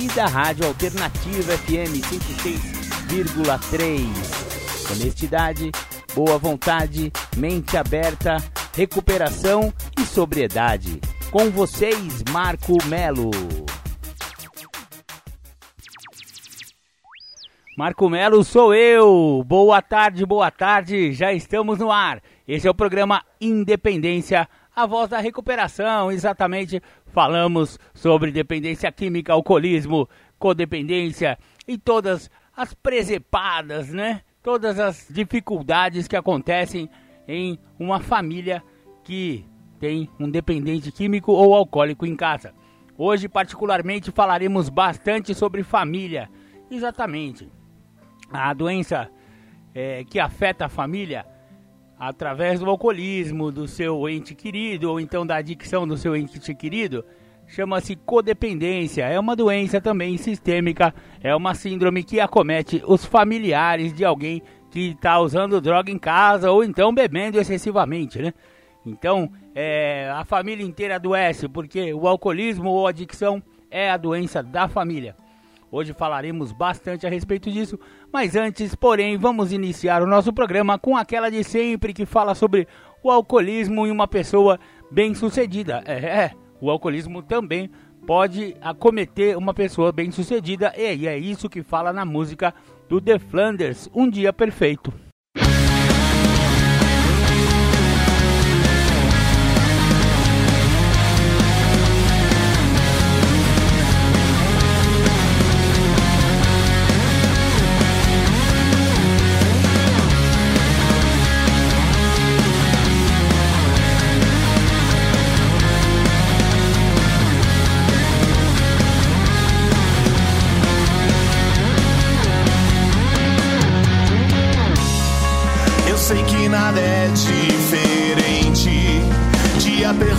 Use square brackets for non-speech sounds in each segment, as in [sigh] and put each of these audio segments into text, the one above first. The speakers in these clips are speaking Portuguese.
e da Rádio Alternativa FM 106,3. Honestidade, boa vontade, mente aberta, recuperação e sobriedade. Com vocês, Marco Melo. Marco Melo sou eu. Boa tarde, boa tarde. Já estamos no ar. Esse é o programa Independência, a voz da recuperação. Exatamente, falamos sobre dependência química, alcoolismo, codependência e todas as presepadas, né? Todas as dificuldades que acontecem em uma família que tem um dependente químico ou alcoólico em casa. Hoje, particularmente, falaremos bastante sobre família. Exatamente a doença é, que afeta a família através do alcoolismo do seu ente querido ou então da adicção do seu ente querido chama-se codependência. É uma doença também sistêmica, é uma síndrome que acomete os familiares de alguém que está usando droga em casa ou então bebendo excessivamente, né? Então, é, a família inteira adoece porque o alcoolismo ou adicção é a doença da família. Hoje falaremos bastante a respeito disso, mas antes, porém, vamos iniciar o nosso programa com aquela de sempre que fala sobre o alcoolismo em uma pessoa bem-sucedida. É, é, o alcoolismo também pode acometer uma pessoa bem-sucedida, e é isso que fala na música do The Flanders, Um Dia Perfeito.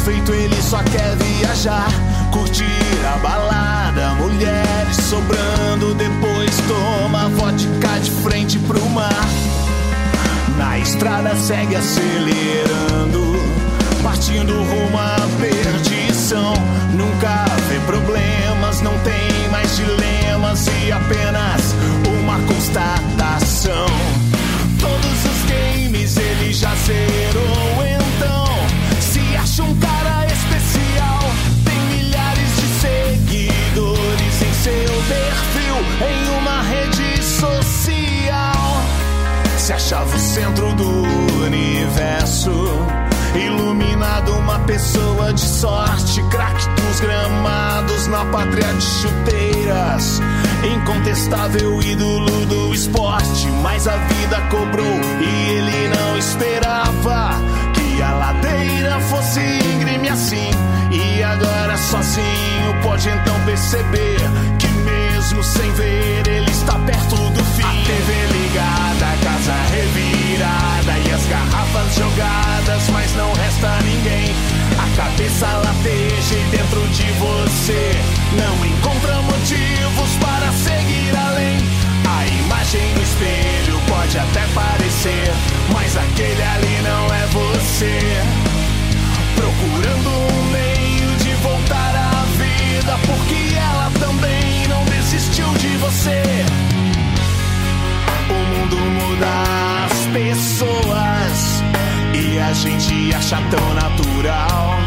Perfeito, ele só quer viajar, curtir a balada, mulheres sobrando, depois toma vodka de frente pro mar. Na estrada segue acelerando, partindo rumo à perdição. Nunca vê problemas, não tem mais dilemas e apenas uma constatação. Todos os games ele já zerou, em uma rede social. Se achava o centro do universo. Iluminado, uma pessoa de sorte, craque dos gramados na pátria de chuteiras. Incontestável ídolo do esporte, mas a vida cobrou e ele não esperava a ladeira fosse íngreme assim. E agora sozinho pode então perceber que mesmo sem ver ele está perto do fim. A TV ligada, a casa revirada e as garrafas jogadas, mas não resta ninguém. A cabeça lateja e dentro de você não encontra motivos para seguir além. A imagem no espelho pode até parecer, mas aquele ali não é você. Procurando um meio de voltar à vida, porque ela também você. O mundo muda as pessoas e a gente acha tão natural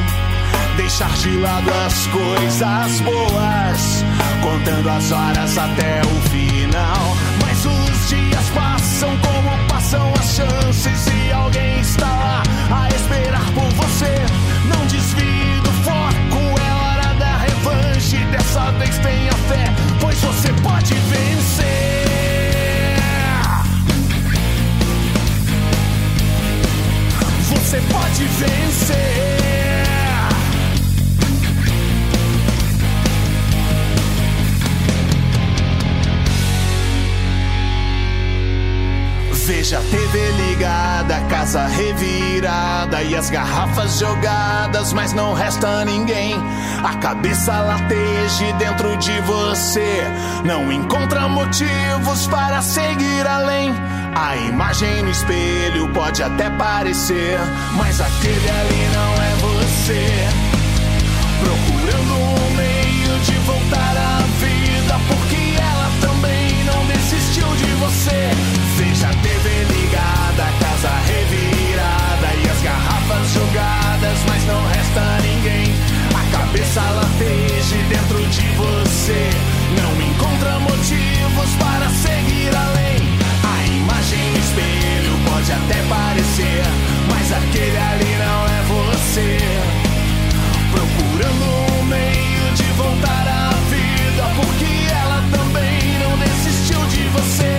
deixar de lado as coisas boas, contando as horas até o final. Mas os dias passam como passam as chances e alguém está lá a esperar por você. Não desvie do foco, é hora da revanche. Dessa vez tenha fé, pois você pode vencer. Você pode vencer. Veja a TV ligada, casa revirada e as garrafas jogadas, mas não resta ninguém. A cabeça lateje dentro de você, não encontra motivos para seguir além. A imagem no espelho pode até parecer, mas aquele ali não é você. Procurando mas não resta ninguém. A cabeça lateje dentro de você, não encontra motivos para seguir além. A imagem no espelho pode até parecer, mas aquele ali não é você. Procurando um meio de voltar à vida, porque ela também não desistiu de você.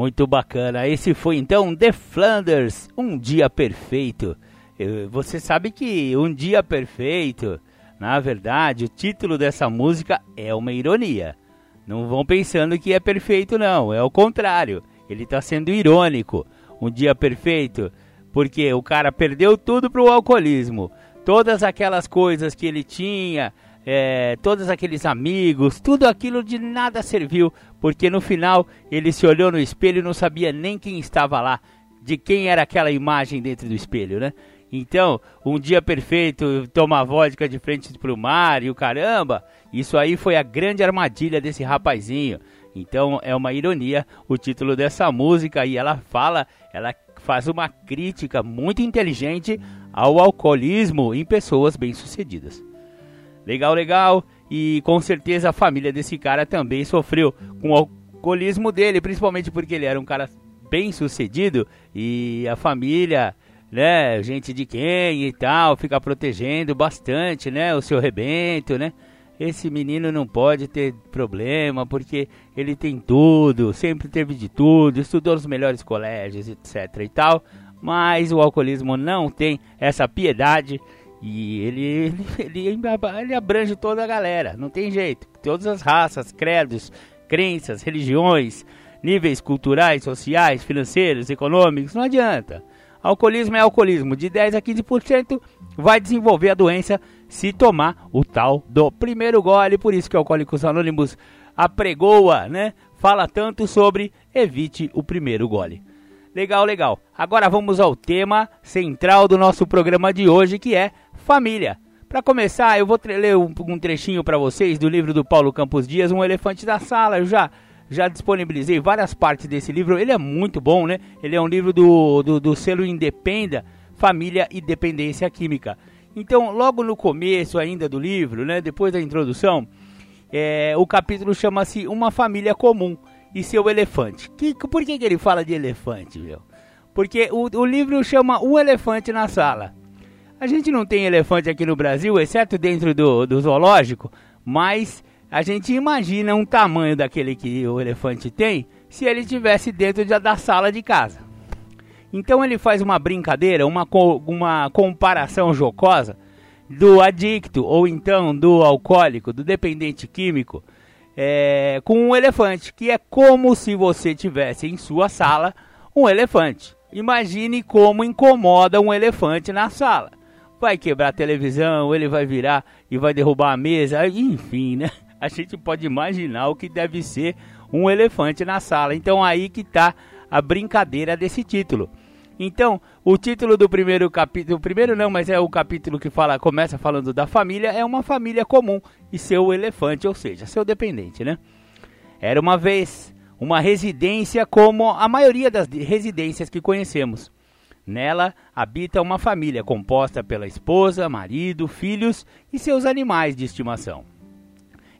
Muito bacana. Esse foi então The Flanders, Um Dia Perfeito. Eh, Você sabe que Um Dia Perfeito, na verdade, o título dessa música é uma ironia. Não vão pensando que é perfeito, não. É o contrário. Ele está sendo irônico. Um Dia Perfeito, porque o cara perdeu tudo pro alcoolismo. Todas aquelas coisas que ele tinha, é, todos aqueles amigos, tudo aquilo de nada serviu, porque no final ele se olhou no espelho e não sabia nem quem estava lá, de quem era aquela imagem dentro do espelho, né? Então, um dia perfeito, tomar vodka de frente pro mar e o caramba, isso aí foi a grande armadilha desse rapazinho. Então, é uma ironia o título dessa música e ela fala, ela faz uma crítica muito inteligente ao alcoolismo em pessoas bem-sucedidas. Legal, legal. E com certeza a família desse cara também sofreu com o alcoolismo dele, principalmente porque ele era um cara bem sucedido e a família, né, gente de quem e tal, fica protegendo bastante, né, o seu rebento, né? Esse menino não pode ter problema porque ele tem tudo, sempre teve de tudo, estudou nos melhores colégios, etc e tal. Mas o alcoolismo não tem essa piedade e ele, [laughs] ele, ele, ele abrange toda a galera, não tem jeito. Todas as raças, credos, crenças, religiões, níveis culturais, sociais, financeiros, econômicos, não adianta. Alcoolismo é alcoolismo, de 10 a 15% vai desenvolver a doença se tomar o tal do primeiro gole. Por isso que Alcoólicos Anônimos apregoa, né? Fala tanto sobre evite o primeiro gole. Legal, legal. Agora vamos ao tema central do nosso programa de hoje, que é família. Para começar, eu vou ler um, um trechinho para vocês do livro do Paulo Campos Dias, Um Elefante da Sala. Eu já já disponibilizei várias partes desse livro. Ele é muito bom, né? Ele é um livro do, do, do selo Independa, Família e Dependência Química. Então, logo no começo ainda do livro, né? Depois da introdução, é, o capítulo chama-se Uma Família Comum e Seu Elefante. Que, por que, que ele fala de elefante, meu? Porque o, o livro chama Um Elefante na Sala. A gente não tem elefante aqui no Brasil, exceto dentro do, do zoológico, mas a gente imagina um tamanho daquele que o elefante tem se ele estivesse dentro de, da sala de casa. Então ele faz uma brincadeira, uma, uma comparação jocosa do adicto ou então do alcoólico, do dependente químico, é, com um elefante, que é como se você tivesse em sua sala um elefante. Imagine como incomoda um elefante na sala. Vai quebrar a televisão, ele vai virar e vai derrubar a mesa, enfim, né? A gente pode imaginar o que deve ser um elefante na sala. Então aí que está a brincadeira desse título. Então, o título do primeiro capítulo, o primeiro não, mas é o capítulo que fala, começa falando da família, é uma família comum e seu elefante, ou seja, seu dependente, né? Era uma vez uma residência como a maioria das residências que conhecemos. Nela habita uma família composta pela esposa, marido, filhos e seus animais de estimação.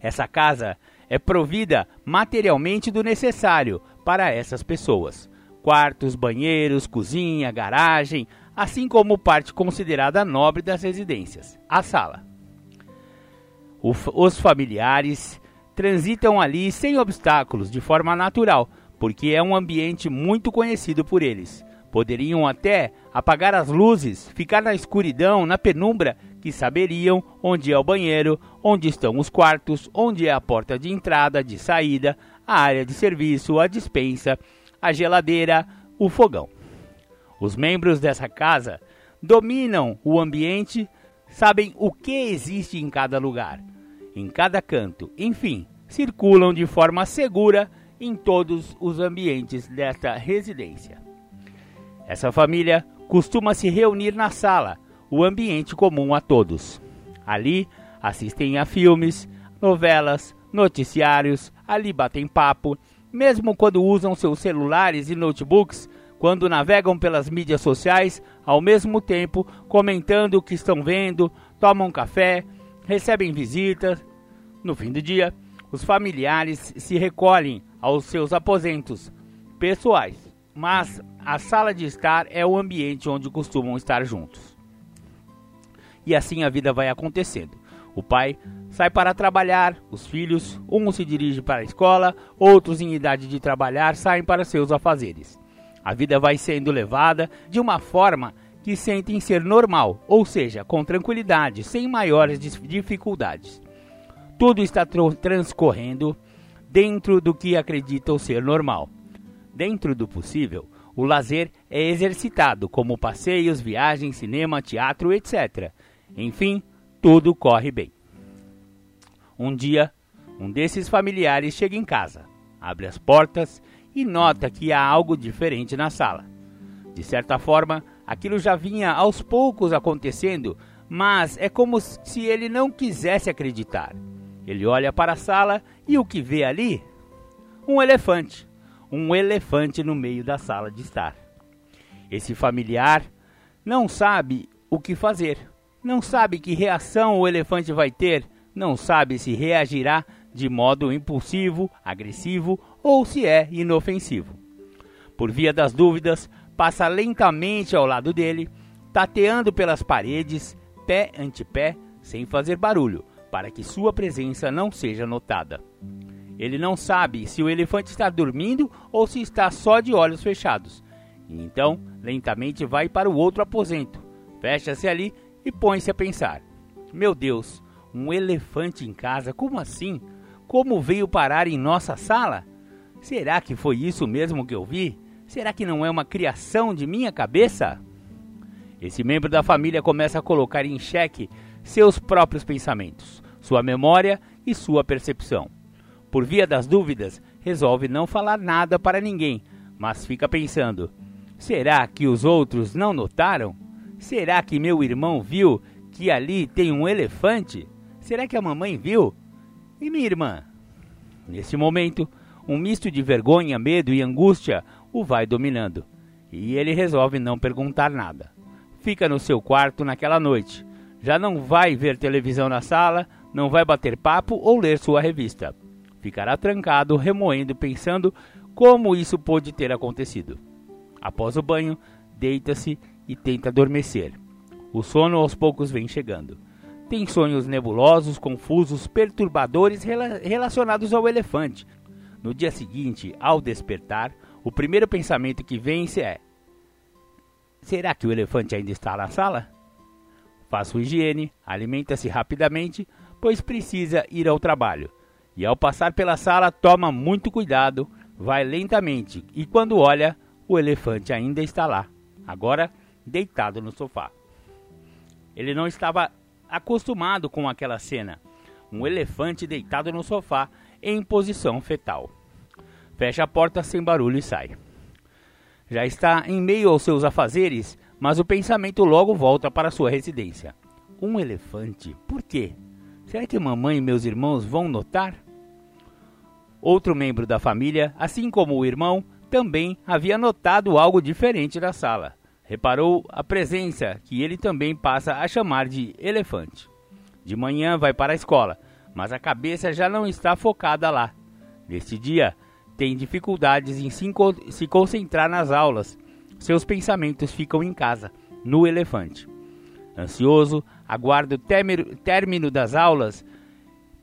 Essa casa é provida materialmente do necessário para essas pessoas: quartos, banheiros, cozinha, garagem, assim como parte considerada nobre das residências, a sala. Os familiares transitam ali sem obstáculos, de forma natural, porque é um ambiente muito conhecido por eles. Poderiam até apagar as luzes, ficar na escuridão, na penumbra, que saberiam onde é o banheiro, onde estão os quartos, onde é a porta de entrada, de saída, a área de serviço, a dispensa, a geladeira, o fogão. Os membros dessa casa dominam o ambiente, sabem o que existe em cada lugar, em cada canto, enfim, circulam de forma segura em todos os ambientes desta residência. Essa família costuma se reunir na sala, o ambiente comum a todos. Ali assistem a filmes, novelas, noticiários, ali batem papo, mesmo quando usam seus celulares e notebooks, quando navegam pelas mídias sociais, ao mesmo tempo comentando o que estão vendo, tomam café, recebem visitas. No fim do dia, os familiares se recolhem aos seus aposentos pessoais mas a sala de estar é o ambiente onde costumam estar juntos. E assim a vida vai acontecendo. O pai sai para trabalhar, os filhos, um se dirige para a escola, outros em idade de trabalhar saem para seus afazeres. A vida vai sendo levada de uma forma que sentem ser normal, ou seja, com tranquilidade, sem maiores dificuldades. Tudo está transcorrendo dentro do que acreditam ser normal. Dentro do possível, o lazer é exercitado, como passeios, viagens, cinema, teatro, etc. Enfim, tudo corre bem. Um dia, um desses familiares chega em casa, abre as portas e nota que há algo diferente na sala. De certa forma, aquilo já vinha aos poucos acontecendo, mas é como se ele não quisesse acreditar. Ele olha para a sala e o que vê ali? Um elefante um elefante no meio da sala de estar. Esse familiar não sabe o que fazer, não sabe que reação o elefante vai ter, não sabe se reagirá de modo impulsivo, agressivo ou se é inofensivo. Por via das dúvidas, passa lentamente ao lado dele, tateando pelas paredes, pé ante pé, sem fazer barulho, para que sua presença não seja notada. Ele não sabe se o elefante está dormindo ou se está só de olhos fechados. então, lentamente vai para o outro aposento, fecha-se ali e põe-se a pensar: Meu Deus, um elefante em casa? Como assim? Como veio parar em nossa sala? Será que foi isso mesmo que eu vi? Será que não é uma criação de minha cabeça? Esse membro da família começa a colocar em xeque seus próprios pensamentos, sua memória e sua percepção por via das dúvidas, resolve não falar nada para ninguém, mas fica pensando: será que os outros não notaram? Será que meu irmão viu que ali tem um elefante? Será que a mamãe viu? E minha irmã? Nesse momento, um misto de vergonha, medo e angústia o vai dominando, e ele resolve não perguntar nada. Fica no seu quarto naquela noite. Já não vai ver televisão na sala, não vai bater papo ou ler sua revista. Ficará trancado, remoendo, pensando como isso pôde ter acontecido. Após o banho, deita-se e tenta adormecer. O sono aos poucos vem chegando. Tem sonhos nebulosos, confusos, perturbadores relacionados ao elefante. No dia seguinte, ao despertar, o primeiro pensamento que vence é: Será que o elefante ainda está na sala? Faz sua higiene, alimenta-se rapidamente, pois precisa ir ao trabalho e ao passar pela sala toma muito cuidado, vai lentamente e quando olha, o elefante ainda está lá, agora deitado no sofá. Ele não estava acostumado com aquela cena, um elefante deitado no sofá em posição fetal. Fecha a porta sem barulho e sai. Já está em meio aos seus afazeres, mas o pensamento logo volta para sua residência. Um elefante? Por quê? Será que mamãe e meus irmãos vão notar? Outro membro da família, assim como o irmão, também havia notado algo diferente na sala. Reparou a presença que ele também passa a chamar de elefante. De manhã vai para a escola, mas a cabeça já não está focada lá. Neste dia, tem dificuldades em se concentrar nas aulas. Seus pensamentos ficam em casa, no elefante. Ansioso, aguarda o término das aulas,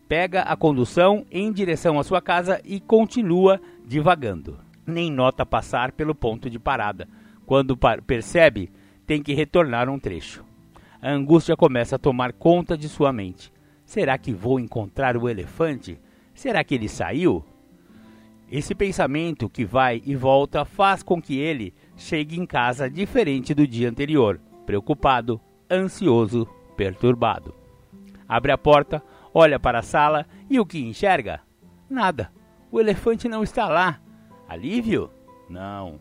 pega a condução em direção à sua casa e continua divagando. nem nota passar pelo ponto de parada. Quando percebe, tem que retornar um trecho. A angústia começa a tomar conta de sua mente. Será que vou encontrar o elefante? Será que ele saiu? Esse pensamento que vai e volta faz com que ele chegue em casa diferente do dia anterior, preocupado, ansioso, perturbado. Abre a porta, olha para a sala e o que enxerga? Nada. O elefante não está lá. Alívio? Não.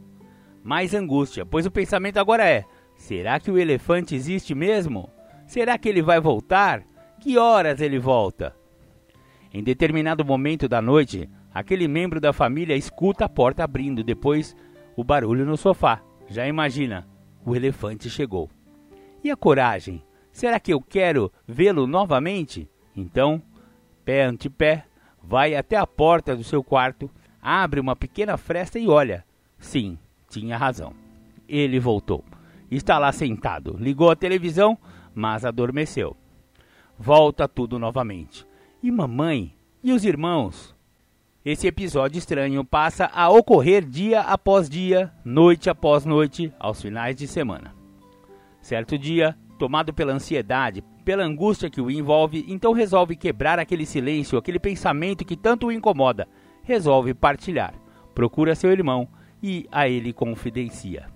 Mais angústia, pois o pensamento agora é: será que o elefante existe mesmo? Será que ele vai voltar? Que horas ele volta? Em determinado momento da noite, aquele membro da família escuta a porta abrindo, depois o barulho no sofá. Já imagina, o elefante chegou. E a coragem? Será que eu quero vê-lo novamente? Então, pé ante pé, vai até a porta do seu quarto, abre uma pequena fresta e olha. Sim, tinha razão. Ele voltou. Está lá sentado. Ligou a televisão, mas adormeceu. Volta tudo novamente. E mamãe? E os irmãos? Esse episódio estranho passa a ocorrer dia após dia, noite após noite, aos finais de semana. Certo dia, tomado pela ansiedade, pela angústia que o envolve, então resolve quebrar aquele silêncio, aquele pensamento que tanto o incomoda. Resolve partilhar. Procura seu irmão e a ele confidencia.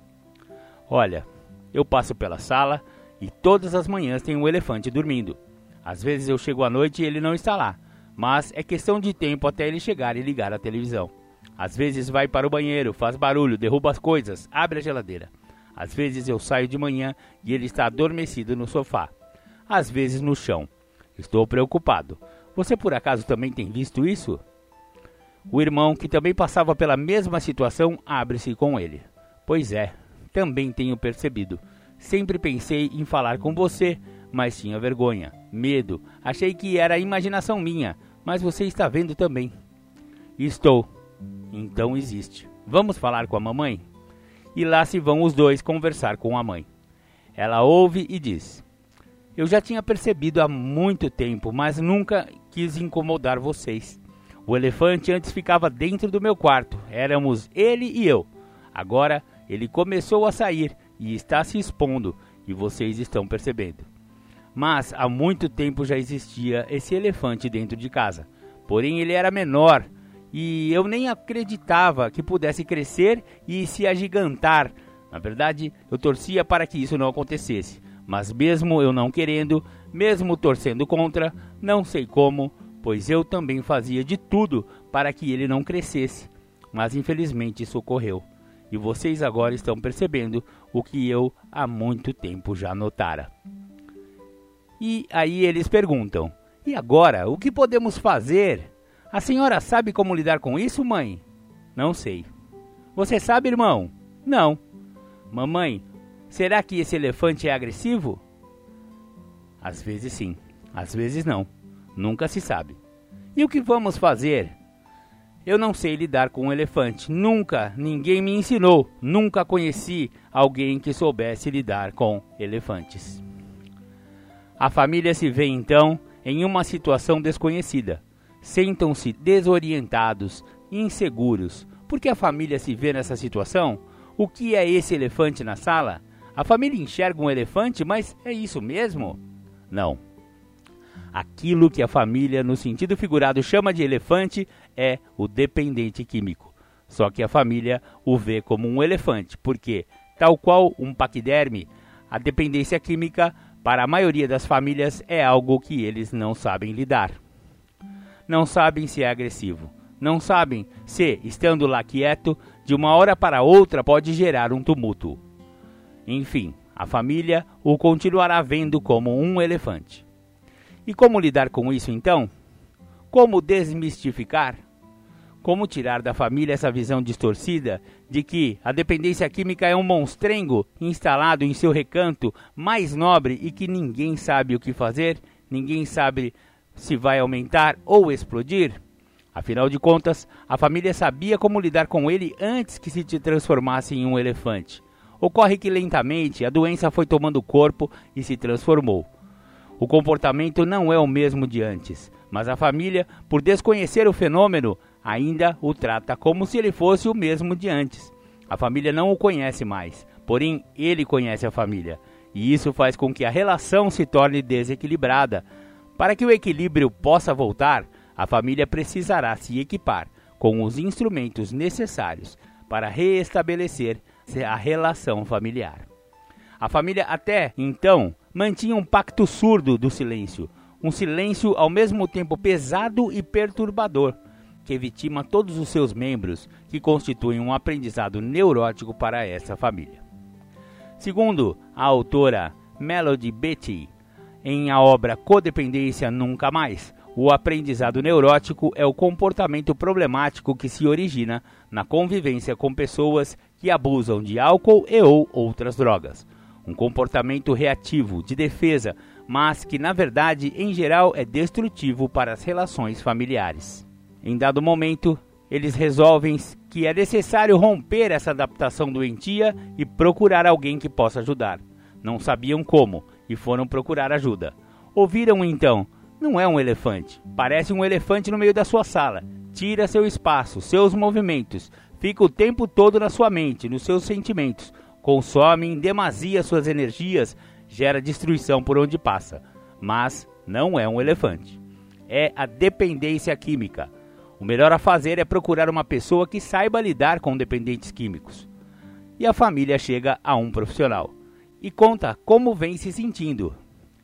Olha, eu passo pela sala e todas as manhãs tem um elefante dormindo. Às vezes eu chego à noite e ele não está lá, mas é questão de tempo até ele chegar e ligar a televisão. Às vezes vai para o banheiro, faz barulho, derruba as coisas, abre a geladeira. Às vezes eu saio de manhã e ele está adormecido no sofá. Às vezes no chão. Estou preocupado. Você por acaso também tem visto isso? O irmão, que também passava pela mesma situação, abre-se com ele. Pois é, também tenho percebido. Sempre pensei em falar com você, mas tinha vergonha, medo. Achei que era imaginação minha, mas você está vendo também. Estou. Então existe. Vamos falar com a mamãe? E lá se vão os dois conversar com a mãe. Ela ouve e diz: Eu já tinha percebido há muito tempo, mas nunca quis incomodar vocês. O elefante antes ficava dentro do meu quarto. Éramos ele e eu. Agora ele começou a sair e está se expondo, e vocês estão percebendo. Mas há muito tempo já existia esse elefante dentro de casa. Porém, ele era menor e eu nem acreditava que pudesse crescer e se agigantar. Na verdade, eu torcia para que isso não acontecesse. Mas mesmo eu não querendo, mesmo torcendo contra, não sei como, pois eu também fazia de tudo para que ele não crescesse, mas infelizmente isso ocorreu. E vocês agora estão percebendo o que eu há muito tempo já notara. E aí eles perguntam: E agora, o que podemos fazer? A senhora sabe como lidar com isso, mãe? Não sei. Você sabe, irmão? Não. Mamãe, será que esse elefante é agressivo? Às vezes sim, às vezes não. Nunca se sabe. E o que vamos fazer? Eu não sei lidar com um elefante. Nunca, ninguém me ensinou. Nunca conheci alguém que soubesse lidar com elefantes. A família se vê então em uma situação desconhecida. Sentam-se desorientados, inseguros. Por que a família se vê nessa situação? O que é esse elefante na sala? A família enxerga um elefante, mas é isso mesmo? Não. Aquilo que a família, no sentido figurado, chama de elefante é o dependente químico. Só que a família o vê como um elefante, porque, tal qual um paquiderme, a dependência química, para a maioria das famílias, é algo que eles não sabem lidar. Não sabem se é agressivo. Não sabem se, estando lá quieto, de uma hora para outra pode gerar um tumulto. Enfim, a família o continuará vendo como um elefante. E como lidar com isso então? Como desmistificar? Como tirar da família essa visão distorcida de que a dependência química é um monstrengo instalado em seu recanto mais nobre e que ninguém sabe o que fazer, ninguém sabe se vai aumentar ou explodir? Afinal de contas, a família sabia como lidar com ele antes que se transformasse em um elefante. Ocorre que lentamente a doença foi tomando corpo e se transformou. O comportamento não é o mesmo de antes, mas a família, por desconhecer o fenômeno, ainda o trata como se ele fosse o mesmo de antes. A família não o conhece mais, porém ele conhece a família, e isso faz com que a relação se torne desequilibrada. Para que o equilíbrio possa voltar, a família precisará se equipar com os instrumentos necessários para reestabelecer a relação familiar. A família até então mantinha um pacto surdo do silêncio, um silêncio ao mesmo tempo pesado e perturbador, que vitima todos os seus membros, que constituem um aprendizado neurótico para essa família. Segundo a autora Melody Beatty, em a obra Codependência Nunca Mais, o aprendizado neurótico é o comportamento problemático que se origina na convivência com pessoas que abusam de álcool e ou outras drogas. Um comportamento reativo, de defesa, mas que na verdade, em geral, é destrutivo para as relações familiares. Em dado momento, eles resolvem que é necessário romper essa adaptação doentia e procurar alguém que possa ajudar. Não sabiam como e foram procurar ajuda. Ouviram então: não é um elefante, parece um elefante no meio da sua sala. Tira seu espaço, seus movimentos, fica o tempo todo na sua mente, nos seus sentimentos, consome em demasia suas energias, gera destruição por onde passa. Mas não é um elefante. É a dependência química o melhor a fazer é procurar uma pessoa que saiba lidar com dependentes químicos. E a família chega a um profissional e conta como vem se sentindo.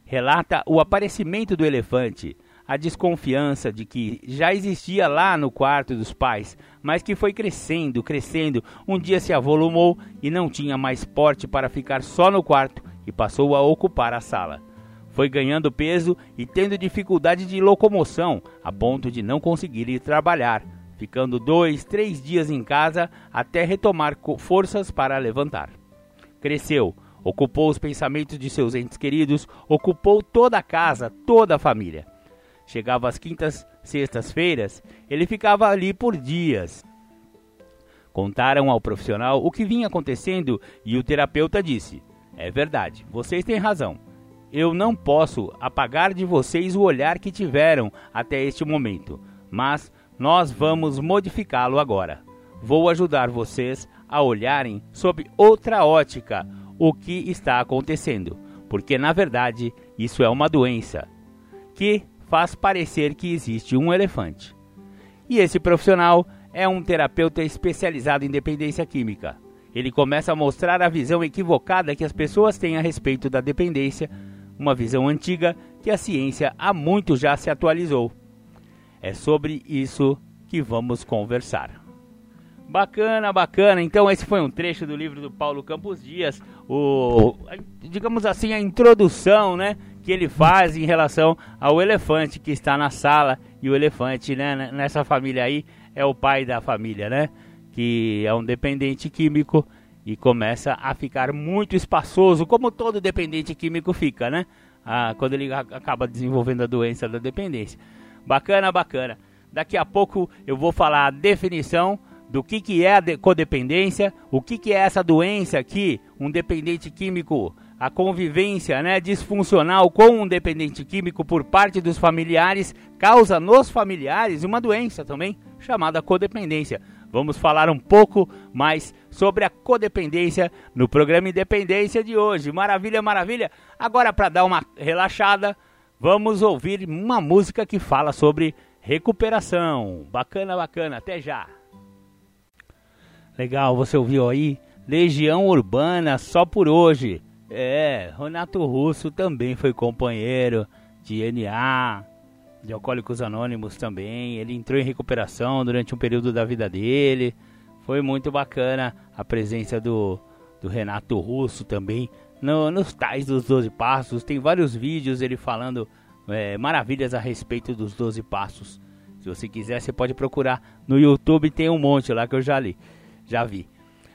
Relata o aparecimento do elefante, a desconfiança de que já existia lá no quarto dos pais, mas que foi crescendo, crescendo, um dia se avolumou e não tinha mais porte para ficar só no quarto e passou a ocupar a sala. Foi ganhando peso e tendo dificuldade de locomoção, a ponto de não conseguir ir trabalhar, ficando dois, três dias em casa até retomar forças para levantar. Cresceu, ocupou os pensamentos de seus entes queridos, ocupou toda a casa, toda a família. Chegava às quintas, sextas-feiras, ele ficava ali por dias. Contaram ao profissional o que vinha acontecendo e o terapeuta disse: É verdade, vocês têm razão eu não posso apagar de vocês o olhar que tiveram até este momento, mas nós vamos modificá-lo agora. Vou ajudar vocês a olharem sob outra ótica o que está acontecendo, porque na verdade isso é uma doença que faz parecer que existe um elefante. E esse profissional é um terapeuta especializado em dependência química. Ele começa a mostrar a visão equivocada que as pessoas têm a respeito da dependência uma visão antiga que a ciência há muito já se atualizou. É sobre isso que vamos conversar. Bacana, bacana. Então esse foi um trecho do livro do Paulo Campos Dias, o digamos assim a introdução, né, que ele faz em relação ao elefante que está na sala e o elefante, né, nessa família aí é o pai da família, né, que é um dependente químico e começa a ficar muito espaçoso, como todo dependente químico fica, né? Ah, quando ele acaba desenvolvendo a doença da dependência. Bacana, bacana. Daqui a pouco eu vou falar a definição do que, que é a codependência, o que, que é essa doença aqui, um dependente químico, a convivência né, disfuncional com um dependente químico por parte dos familiares causa nos familiares uma doença também chamada codependência. Vamos falar um pouco mais sobre a codependência no programa Independência de hoje. Maravilha, maravilha. Agora, para dar uma relaxada, vamos ouvir uma música que fala sobre recuperação. Bacana, bacana. Até já. Legal, você ouviu aí? Legião Urbana só por hoje. É, Renato Russo também foi companheiro de NA, de Alcoólicos Anônimos também. Ele entrou em recuperação durante um período da vida dele. Foi muito bacana a presença do, do Renato Russo também no, nos tais dos 12 passos. Tem vários vídeos ele falando é, maravilhas a respeito dos 12 passos. Se você quiser, você pode procurar no YouTube, tem um monte lá que eu já li, já vi.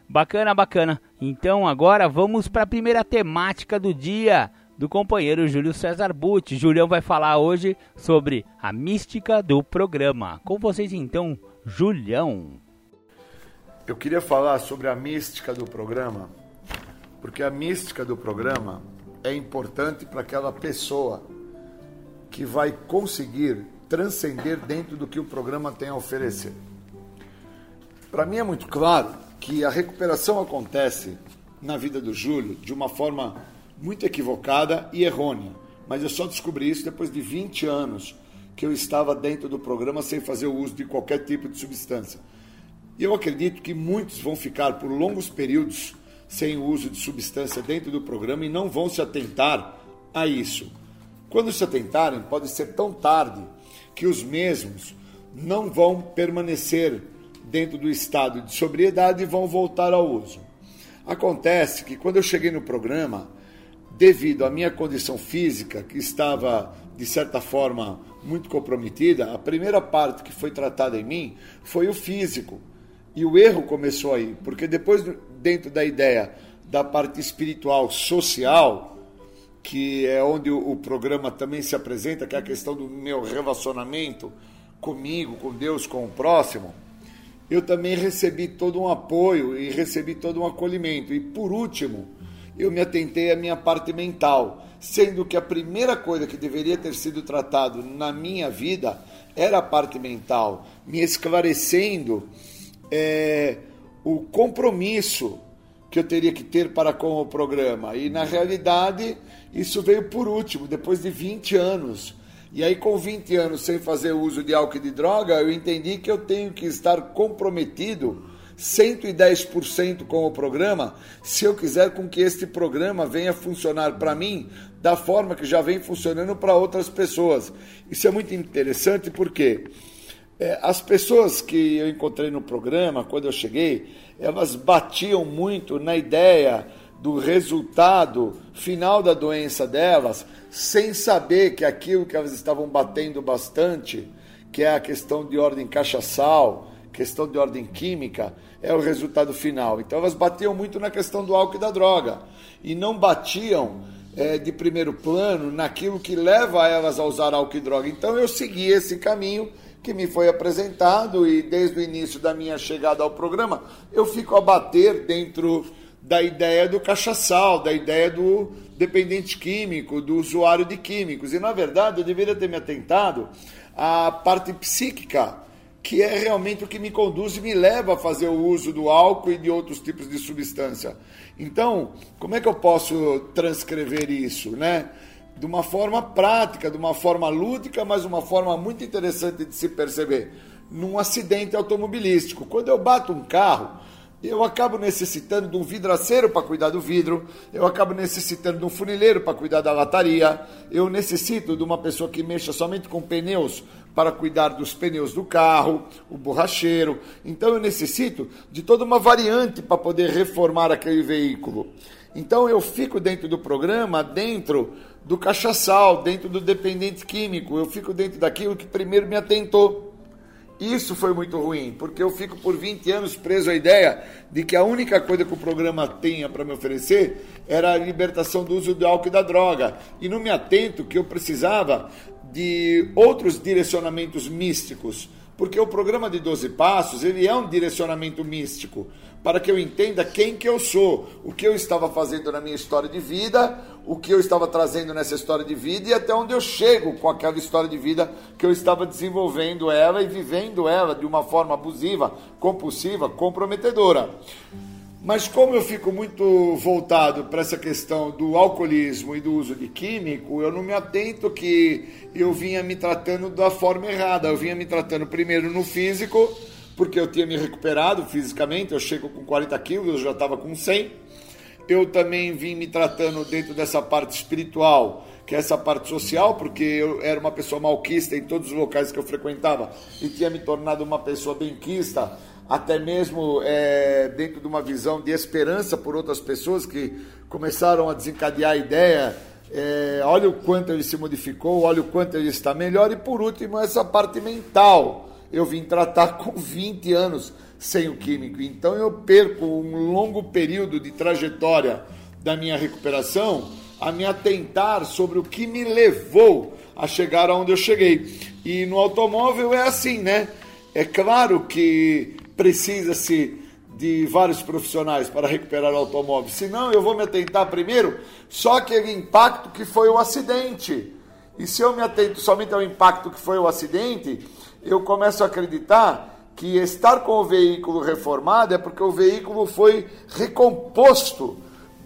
Bacana, bacana. Então agora vamos para a primeira temática do dia do companheiro Júlio César Butti. Julião vai falar hoje sobre a mística do programa. Com vocês então, Julião. Eu queria falar sobre a mística do programa, porque a mística do programa é importante para aquela pessoa que vai conseguir transcender dentro do que o programa tem a oferecer. Para mim é muito claro que a recuperação acontece na vida do Júlio de uma forma muito equivocada e errônea. Mas eu só descobri isso depois de 20 anos que eu estava dentro do programa sem fazer o uso de qualquer tipo de substância. E eu acredito que muitos vão ficar por longos períodos sem o uso de substância dentro do programa e não vão se atentar a isso. Quando se atentarem, pode ser tão tarde que os mesmos não vão permanecer dentro do estado de sobriedade e vão voltar ao uso. Acontece que quando eu cheguei no programa, devido à minha condição física, que estava de certa forma muito comprometida, a primeira parte que foi tratada em mim foi o físico. E o erro começou aí, porque depois, dentro da ideia da parte espiritual, social, que é onde o, programa também se apresenta, que é a questão do meu relacionamento comigo, com Deus, com o próximo, eu também recebi todo um apoio e recebi todo um acolhimento. E por último, eu me atentei à minha parte mental, sendo que a primeira coisa que deveria ter sido tratado na minha vida era a parte mental, me esclarecendo é, o compromisso que eu teria que ter para com o programa. E na realidade, isso veio por último, depois de 20 anos. E aí, com 20 anos sem fazer uso de álcool e de droga, eu entendi que eu tenho que estar comprometido 110% com o programa, se eu quiser com que este programa venha funcionar para mim da forma que já vem funcionando para outras pessoas. Isso é muito interessante porque é, as pessoas que eu encontrei no programa, quando eu cheguei, elas batiam muito na ideia do resultado final da doença delas, sem saber que aquilo que elas estavam batendo bastante, que é a questão de ordem cachaçal, questão de ordem química, é o resultado final. Então elas batiam muito na questão do álcool e da droga e não batiam é, de primeiro plano naquilo que leva elas a usar álcool e droga. Então eu segui esse caminho que me foi apresentado e desde o início da minha chegada ao programa, eu fico a bater dentro da ideia do cachaçal, da ideia do dependente químico, do usuário de químicos. E na verdade eu deveria ter me atentado à parte psíquica, que é realmente o que me conduz e me leva a fazer o uso do álcool e de outros tipos de substância. Então, como é que eu posso transcrever isso, né? de uma forma prática, de uma forma lúdica, mas uma forma muito interessante de se perceber. Num acidente automobilístico, quando eu bato um carro, eu acabo necessitando de um vidraceiro para cuidar do vidro, eu acabo necessitando de um funileiro para cuidar da lataria, eu necessito de uma pessoa que mexa somente com pneus para cuidar dos pneus do carro, o borracheiro. Então eu necessito de toda uma variante para poder reformar aquele veículo. Então eu fico dentro do programa, dentro do cachaçal, dentro do dependente químico, eu fico dentro daquilo que primeiro me atentou. Isso foi muito ruim, porque eu fico por 20 anos preso à ideia de que a única coisa que o programa tinha para me oferecer era a libertação do uso do álcool e da droga. E não me atento que eu precisava de outros direcionamentos místicos, porque o programa de 12 passos, ele é um direcionamento místico para que eu entenda quem que eu sou, o que eu estava fazendo na minha história de vida, o que eu estava trazendo nessa história de vida e até onde eu chego com aquela história de vida que eu estava desenvolvendo ela e vivendo ela de uma forma abusiva, compulsiva, comprometedora. Mas como eu fico muito voltado para essa questão do alcoolismo e do uso de químico, eu não me atento que eu vinha me tratando da forma errada. Eu vinha me tratando primeiro no físico, porque eu tinha me recuperado fisicamente, eu chego com 40 quilos, eu já estava com 100. Eu também vim me tratando dentro dessa parte espiritual, que é essa parte social, porque eu era uma pessoa malquista em todos os locais que eu frequentava e tinha me tornado uma pessoa benquista, até mesmo é, dentro de uma visão de esperança por outras pessoas que começaram a desencadear a ideia. É, olha o quanto ele se modificou, olha o quanto ele está melhor, e por último, essa parte mental eu vim tratar com 20 anos sem o químico. Então eu perco um longo período de trajetória da minha recuperação a me atentar sobre o que me levou a chegar aonde eu cheguei. E no automóvel é assim, né? É claro que precisa-se de vários profissionais para recuperar o automóvel. Senão eu vou me atentar primeiro só aquele impacto que foi o acidente. E se eu me atento somente ao impacto que foi o acidente, eu começo a acreditar que estar com o veículo reformado é porque o veículo foi recomposto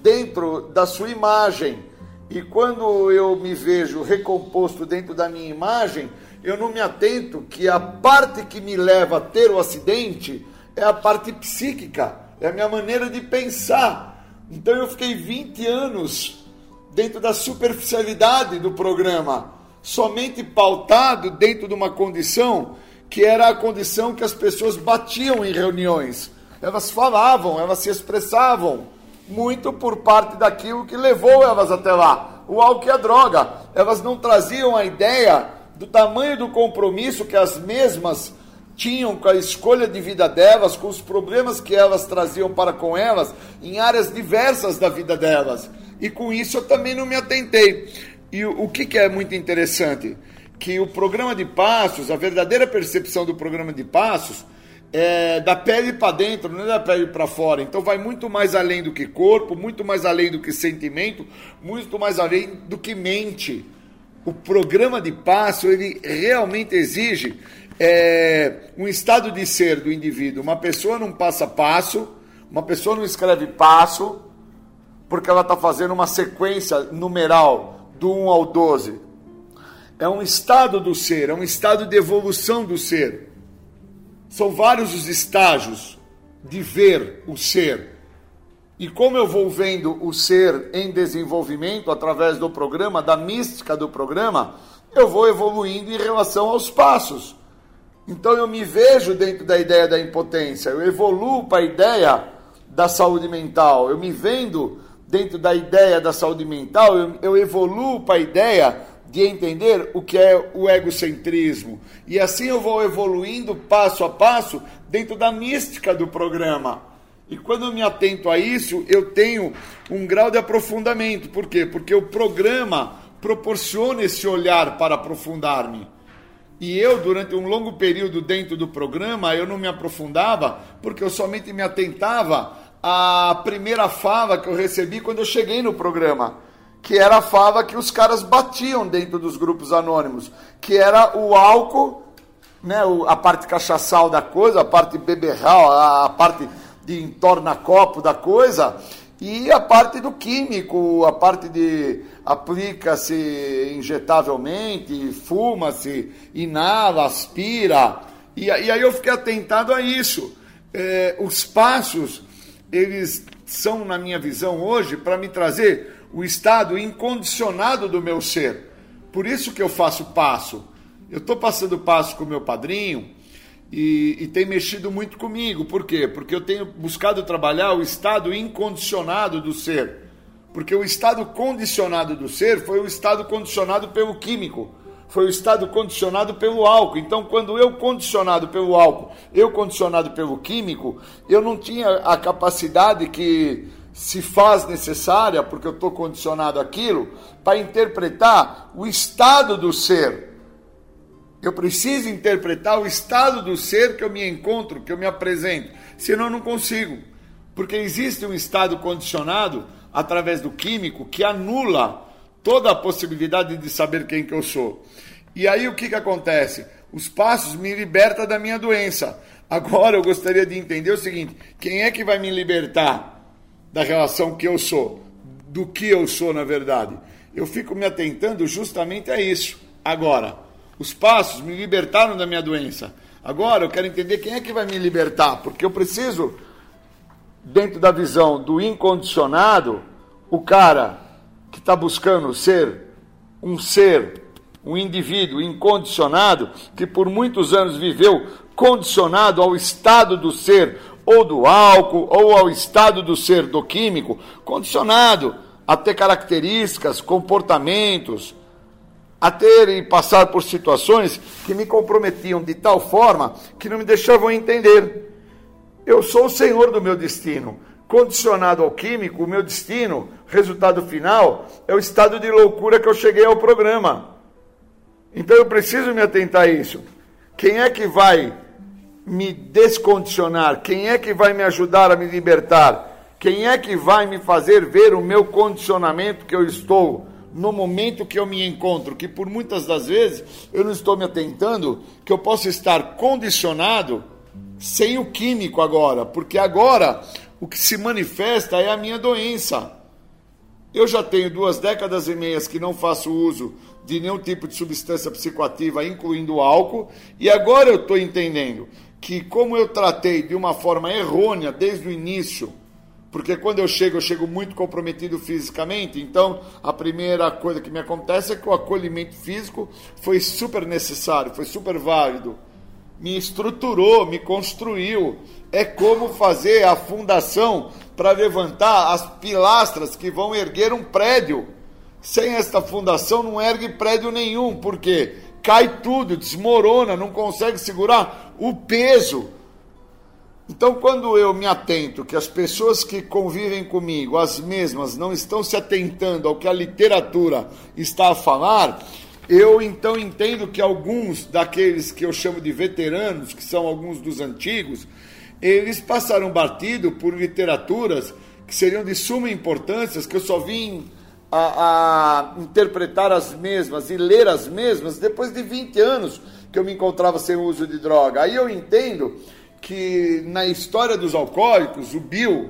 dentro da sua imagem. E quando eu me vejo recomposto dentro da minha imagem, eu não me atento que a parte que me leva a ter o acidente é a parte psíquica, é a minha maneira de pensar. Então eu fiquei 20 anos dentro da superficialidade do programa, somente pautado dentro de uma condição que era a condição que as pessoas batiam em reuniões. Elas falavam, elas se expressavam muito por parte daquilo que levou elas até lá. O álcool e a droga. Elas não traziam a ideia do tamanho do compromisso que as mesmas tinham com a escolha de vida delas, com os problemas que elas traziam para com elas, em áreas diversas da vida delas. E com isso eu também não me atentei. E o, o que, que é muito interessante? Que o programa de passos, a verdadeira percepção do programa de passos, é da pele para dentro, não é da pele para fora. Então vai muito mais além do que corpo, muito mais além do que sentimento, muito mais além do que mente. O programa de passo ele realmente exige é, um estado de ser do indivíduo. Uma pessoa não passa passo, uma pessoa não escreve passo, porque ela está fazendo uma sequência numeral do 1 ao 12. É um estado do ser, é um estado de evolução do ser. São vários os estágios de ver o ser. E como eu vou vendo o ser em desenvolvimento através do programa, da mística do programa, eu vou evoluindo em relação aos passos. Então eu me vejo dentro da ideia da impotência, eu evoluo para a ideia da saúde mental, eu me vendo dentro da ideia da saúde mental, eu, eu evoluo para a ideia de entender o que é o egocentrismo. E assim eu vou evoluindo passo a passo dentro da mística do programa. E quando eu me atento a isso, eu tenho um grau de aprofundamento. Por quê? Porque o programa proporciona esse olhar para aprofundar-me. E eu, durante um longo período dentro do programa, eu não me aprofundava, porque eu somente me atentava à primeira fala que eu recebi quando eu cheguei no programa, que era a fala que os caras batiam dentro dos grupos anônimos, que era o álcool, né, a parte cachaçal da coisa, a parte beberral, a parte de entorna-copo da coisa, e a parte do químico, a parte de aplica-se injetavelmente, fuma-se, inala, aspira. E, e, aí eu fiquei atentado a isso. É, os passos, eles são, na minha visão hoje, para me trazer o estado incondicionado do meu ser. Por isso que eu faço passo. Eu estou passando passo com meu padrinho, e, e, tem mexido muito comigo. Por quê? Porque eu tenho buscado trabalhar o estado incondicionado do ser. Porque o estado condicionado do ser foi o estado condicionado pelo químico, foi o estado condicionado pelo álcool. Então, quando eu condicionado pelo álcool, eu condicionado pelo químico, eu não tinha a capacidade que se faz necessária, porque eu estou condicionado aquilo, para interpretar o estado do ser. Eu preciso interpretar o estado do ser que eu me encontro, que eu me apresento. Senão eu não consigo. Porque existe um estado condicionado através do químico que anula toda a possibilidade de saber quem que eu sou. E aí o que, que acontece? Os passos me libertam da minha doença. Agora eu gostaria de entender o seguinte: quem é que vai me libertar da relação que eu sou? Do que eu sou, na verdade? Eu fico me atentando justamente a isso. Agora, os passos me libertaram da minha doença. Agora eu quero entender quem é que vai me libertar, porque eu preciso, dentro da visão do incondicionado, o cara que está buscando ser um ser, um indivíduo incondicionado, que por muitos anos viveu condicionado ao estado do ser, ou do álcool, ou ao estado do ser do químico, condicionado a ter características, comportamentos, a ter e passar por situações que me comprometiam de tal forma que não me deixavam entender. Eu sou o senhor do meu destino. Condicionado ao químico, o meu destino, resultado final, é o estado de loucura que eu cheguei ao programa. Então eu preciso me atentar a isso. Quem é que vai me descondicionar? Quem é que vai me ajudar a me libertar? Quem é que vai me fazer ver o meu condicionamento que eu estou no momento que eu me encontro, que por muitas das vezes eu não estou me atentando, que eu posso estar condicionado sem o químico agora, porque agora o que se manifesta é a minha doença. Eu já tenho duas décadas e meias que não faço uso de nenhum tipo de substância psicoativa, incluindo álcool, e agora eu estou entendendo que, como eu tratei de uma forma errônea desde o início, porque quando eu chego, eu chego muito comprometido fisicamente, então a primeira coisa que me acontece é que o acolhimento físico foi super necessário, foi super válido. Me estruturou, me construiu. É como fazer a fundação para levantar as pilastras que vão erguer um prédio. Sem esta fundação não ergue prédio nenhum, porque cai tudo, desmorona, não consegue segurar o peso. Então, quando eu me atento que as pessoas que convivem comigo, as mesmas, não estão se atentando ao que a literatura está a falar, eu então entendo que alguns daqueles que eu chamo de veteranos, que são alguns dos antigos, eles passaram batido por literaturas que seriam de suma importância, que eu só vim a, a, interpretar as mesmas e ler as mesmas depois de 20 anos que eu me encontrava sem uso de droga. Aí eu entendo que na história dos alcoólicos, o Bill,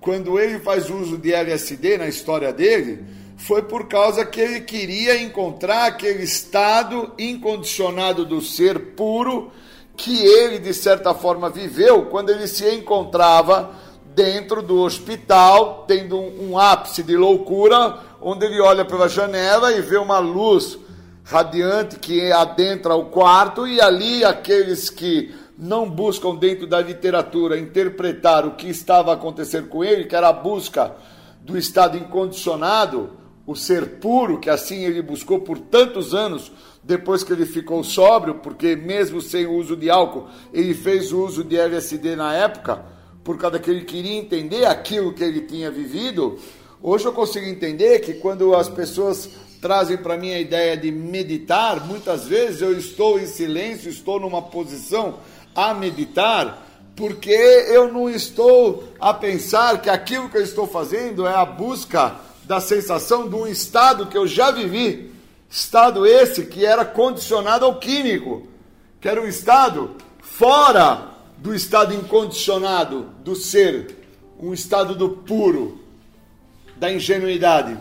quando ele faz uso de LSD na história dele, foi por causa que ele queria encontrar aquele estado incondicionado do ser puro que ele, de certa forma, viveu quando ele se encontrava dentro do hospital, tendo um, um ápice de loucura, onde ele olha pela janela e vê uma luz radiante que adentra o quarto, e ali aqueles que não buscam dentro da literatura interpretar o que estava a acontecer com ele, que era a busca do estado incondicionado, o ser puro, que assim ele buscou por tantos anos depois que ele ficou sóbrio, porque mesmo sem o uso de álcool, ele fez o uso de LSD na época por causa que ele queria entender aquilo que ele tinha vivido, hoje eu consigo entender que quando as pessoas trazem para mim a ideia de meditar, muitas vezes eu estou em silêncio, estou numa posição a meditar, porque eu não estou a pensar que aquilo que eu estou fazendo é a busca da sensação de um estado que eu já vivi, estado esse que era condicionado ao químico, que era um estado fora do estado incondicionado do ser, um estado do puro, da ingenuidade.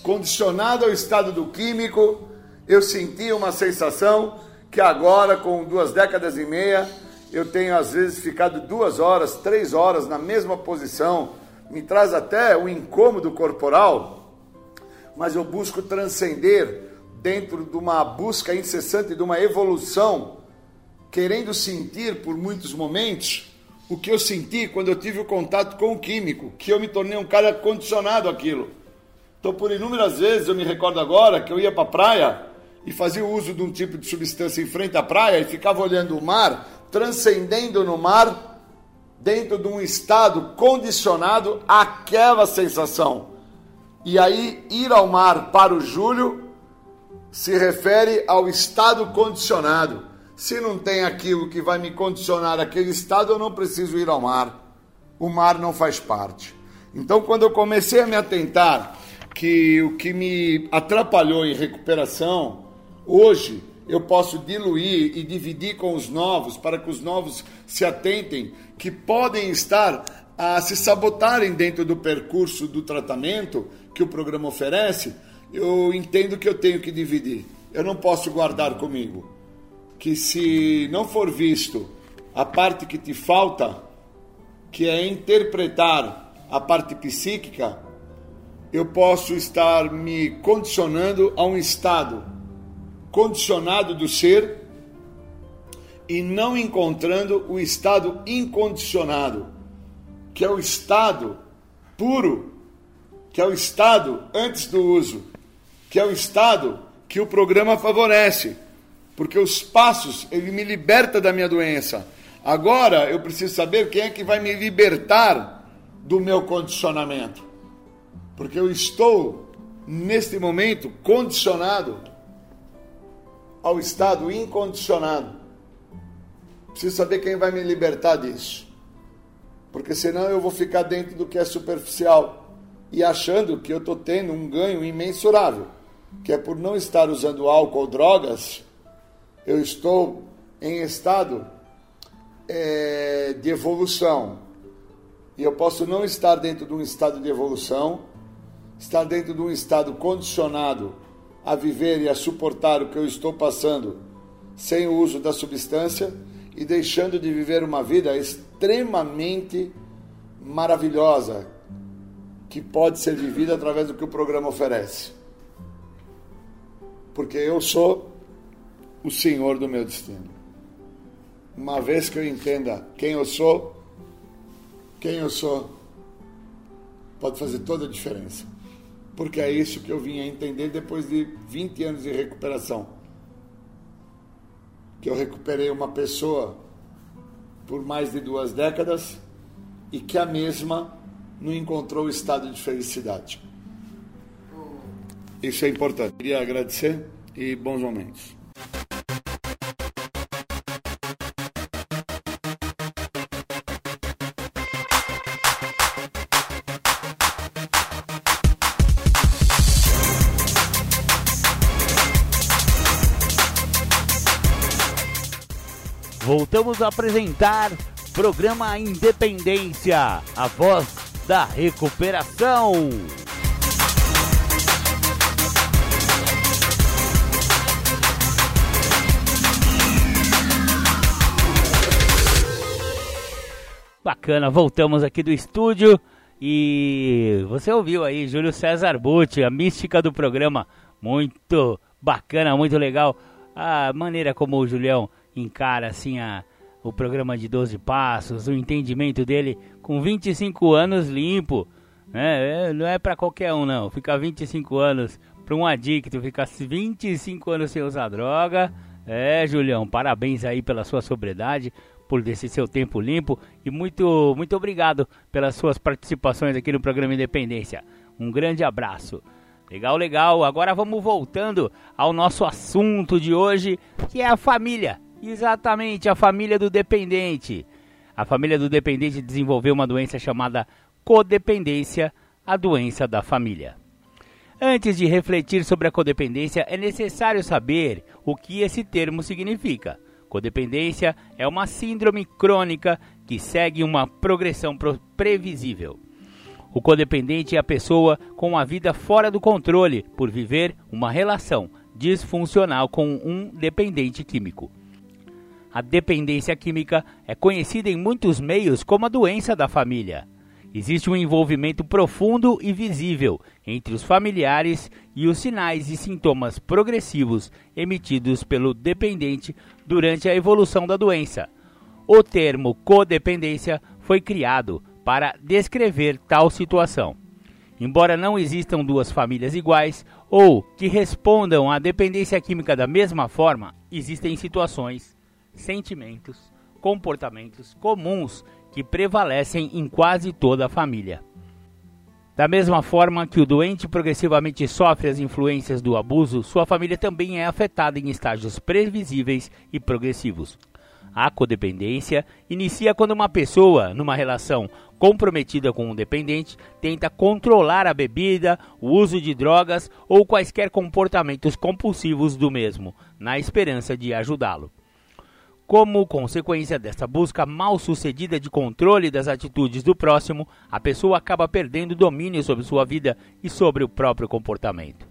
Condicionado ao estado do químico, eu sentia uma sensação que agora, com duas décadas e meia, eu tenho às vezes ficado duas horas, três horas na mesma posição, me traz até o incômodo corporal, mas eu busco transcender dentro de uma busca incessante de uma evolução querendo sentir por muitos momentos o que eu senti quando eu tive o contato com o químico, que eu me tornei um cara condicionado àquilo. Então, por inúmeras vezes, eu me recordo agora que eu ia para a praia e fazia uso de um tipo de substância em frente à praia e ficava olhando o mar, transcendendo no mar, dentro de um estado condicionado àquela sensação. E aí, ir ao mar para o Júlio se refere ao estado condicionado se não tem aquilo que vai me condicionar aquele estado, eu não preciso ir ao mar. O mar não faz parte. Então, quando eu comecei a me atentar que o que me atrapalhou em recuperação, hoje eu posso diluir e dividir com os novos, para que os novos se atentem, que podem estar a se sabotarem dentro do percurso do tratamento que o programa oferece, eu entendo que eu tenho que dividir. Eu não posso guardar comigo que se não for visto a parte que te falta, que é interpretar a parte psíquica, eu posso estar me condicionando a um estado condicionado do ser e não encontrando o estado incondicionado, que é o estado puro, que é o estado antes do uso, que é o estado que o programa favorece porque os passos, ele me liberta da minha doença. Agora eu preciso saber quem é que vai me libertar do meu condicionamento. Porque eu estou, neste momento, condicionado ao estado incondicionado. Preciso saber quem vai me libertar disso. Porque senão eu vou ficar dentro do que é superficial. E achando que eu estou tendo um ganho imensurável, que é por não estar usando álcool ou drogas, eu estou em estado é, de evolução. E eu posso não estar dentro de um estado de evolução, estar dentro de um estado condicionado a viver e a suportar o que eu estou passando sem o uso da substância e deixando de viver uma vida extremamente maravilhosa que pode ser vivida através do que o programa oferece. Porque eu sou o senhor do meu destino. Uma vez que eu entenda quem eu sou, quem eu sou pode fazer toda a diferença. Porque é isso que eu vim a entender depois de 20 anos de recuperação que eu recuperei uma pessoa por mais de duas décadas e que a mesma não encontrou o estado de felicidade. Isso é importante. Queria agradecer e bons momentos. voltamos a apresentar programa Independência, a voz da recuperação. Bacana, voltamos aqui do estúdio e você ouviu aí Júlio César Butti, a mística do programa. Muito bacana, muito legal a maneira como o Julião encara assim a, o programa de 12 passos, o entendimento dele com 25 anos limpo. Né? É, não é para qualquer um, não. Ficar 25 anos para um adicto, ficar 25 anos sem usar droga. É, Julião, parabéns aí pela sua sobriedade, por desse seu tempo limpo e muito, muito obrigado pelas suas participações aqui no programa Independência. Um grande abraço. Legal, legal. Agora vamos voltando ao nosso assunto de hoje, que é a família. Exatamente, a família do dependente. A família do dependente desenvolveu uma doença chamada codependência, a doença da família. Antes de refletir sobre a codependência, é necessário saber o que esse termo significa. Codependência é uma síndrome crônica que segue uma progressão previsível. O codependente é a pessoa com a vida fora do controle por viver uma relação disfuncional com um dependente químico. A dependência química é conhecida em muitos meios como a doença da família. Existe um envolvimento profundo e visível entre os familiares e os sinais e sintomas progressivos emitidos pelo dependente durante a evolução da doença. O termo codependência foi criado para descrever tal situação. Embora não existam duas famílias iguais ou que respondam à dependência química da mesma forma, existem situações sentimentos, comportamentos comuns que prevalecem em quase toda a família. Da mesma forma que o doente progressivamente sofre as influências do abuso, sua família também é afetada em estágios previsíveis e progressivos. A codependência inicia quando uma pessoa, numa relação comprometida com um dependente, tenta controlar a bebida, o uso de drogas ou quaisquer comportamentos compulsivos do mesmo, na esperança de ajudá-lo. Como consequência dessa busca mal sucedida de controle das atitudes do próximo, a pessoa acaba perdendo domínio sobre sua vida e sobre o próprio comportamento.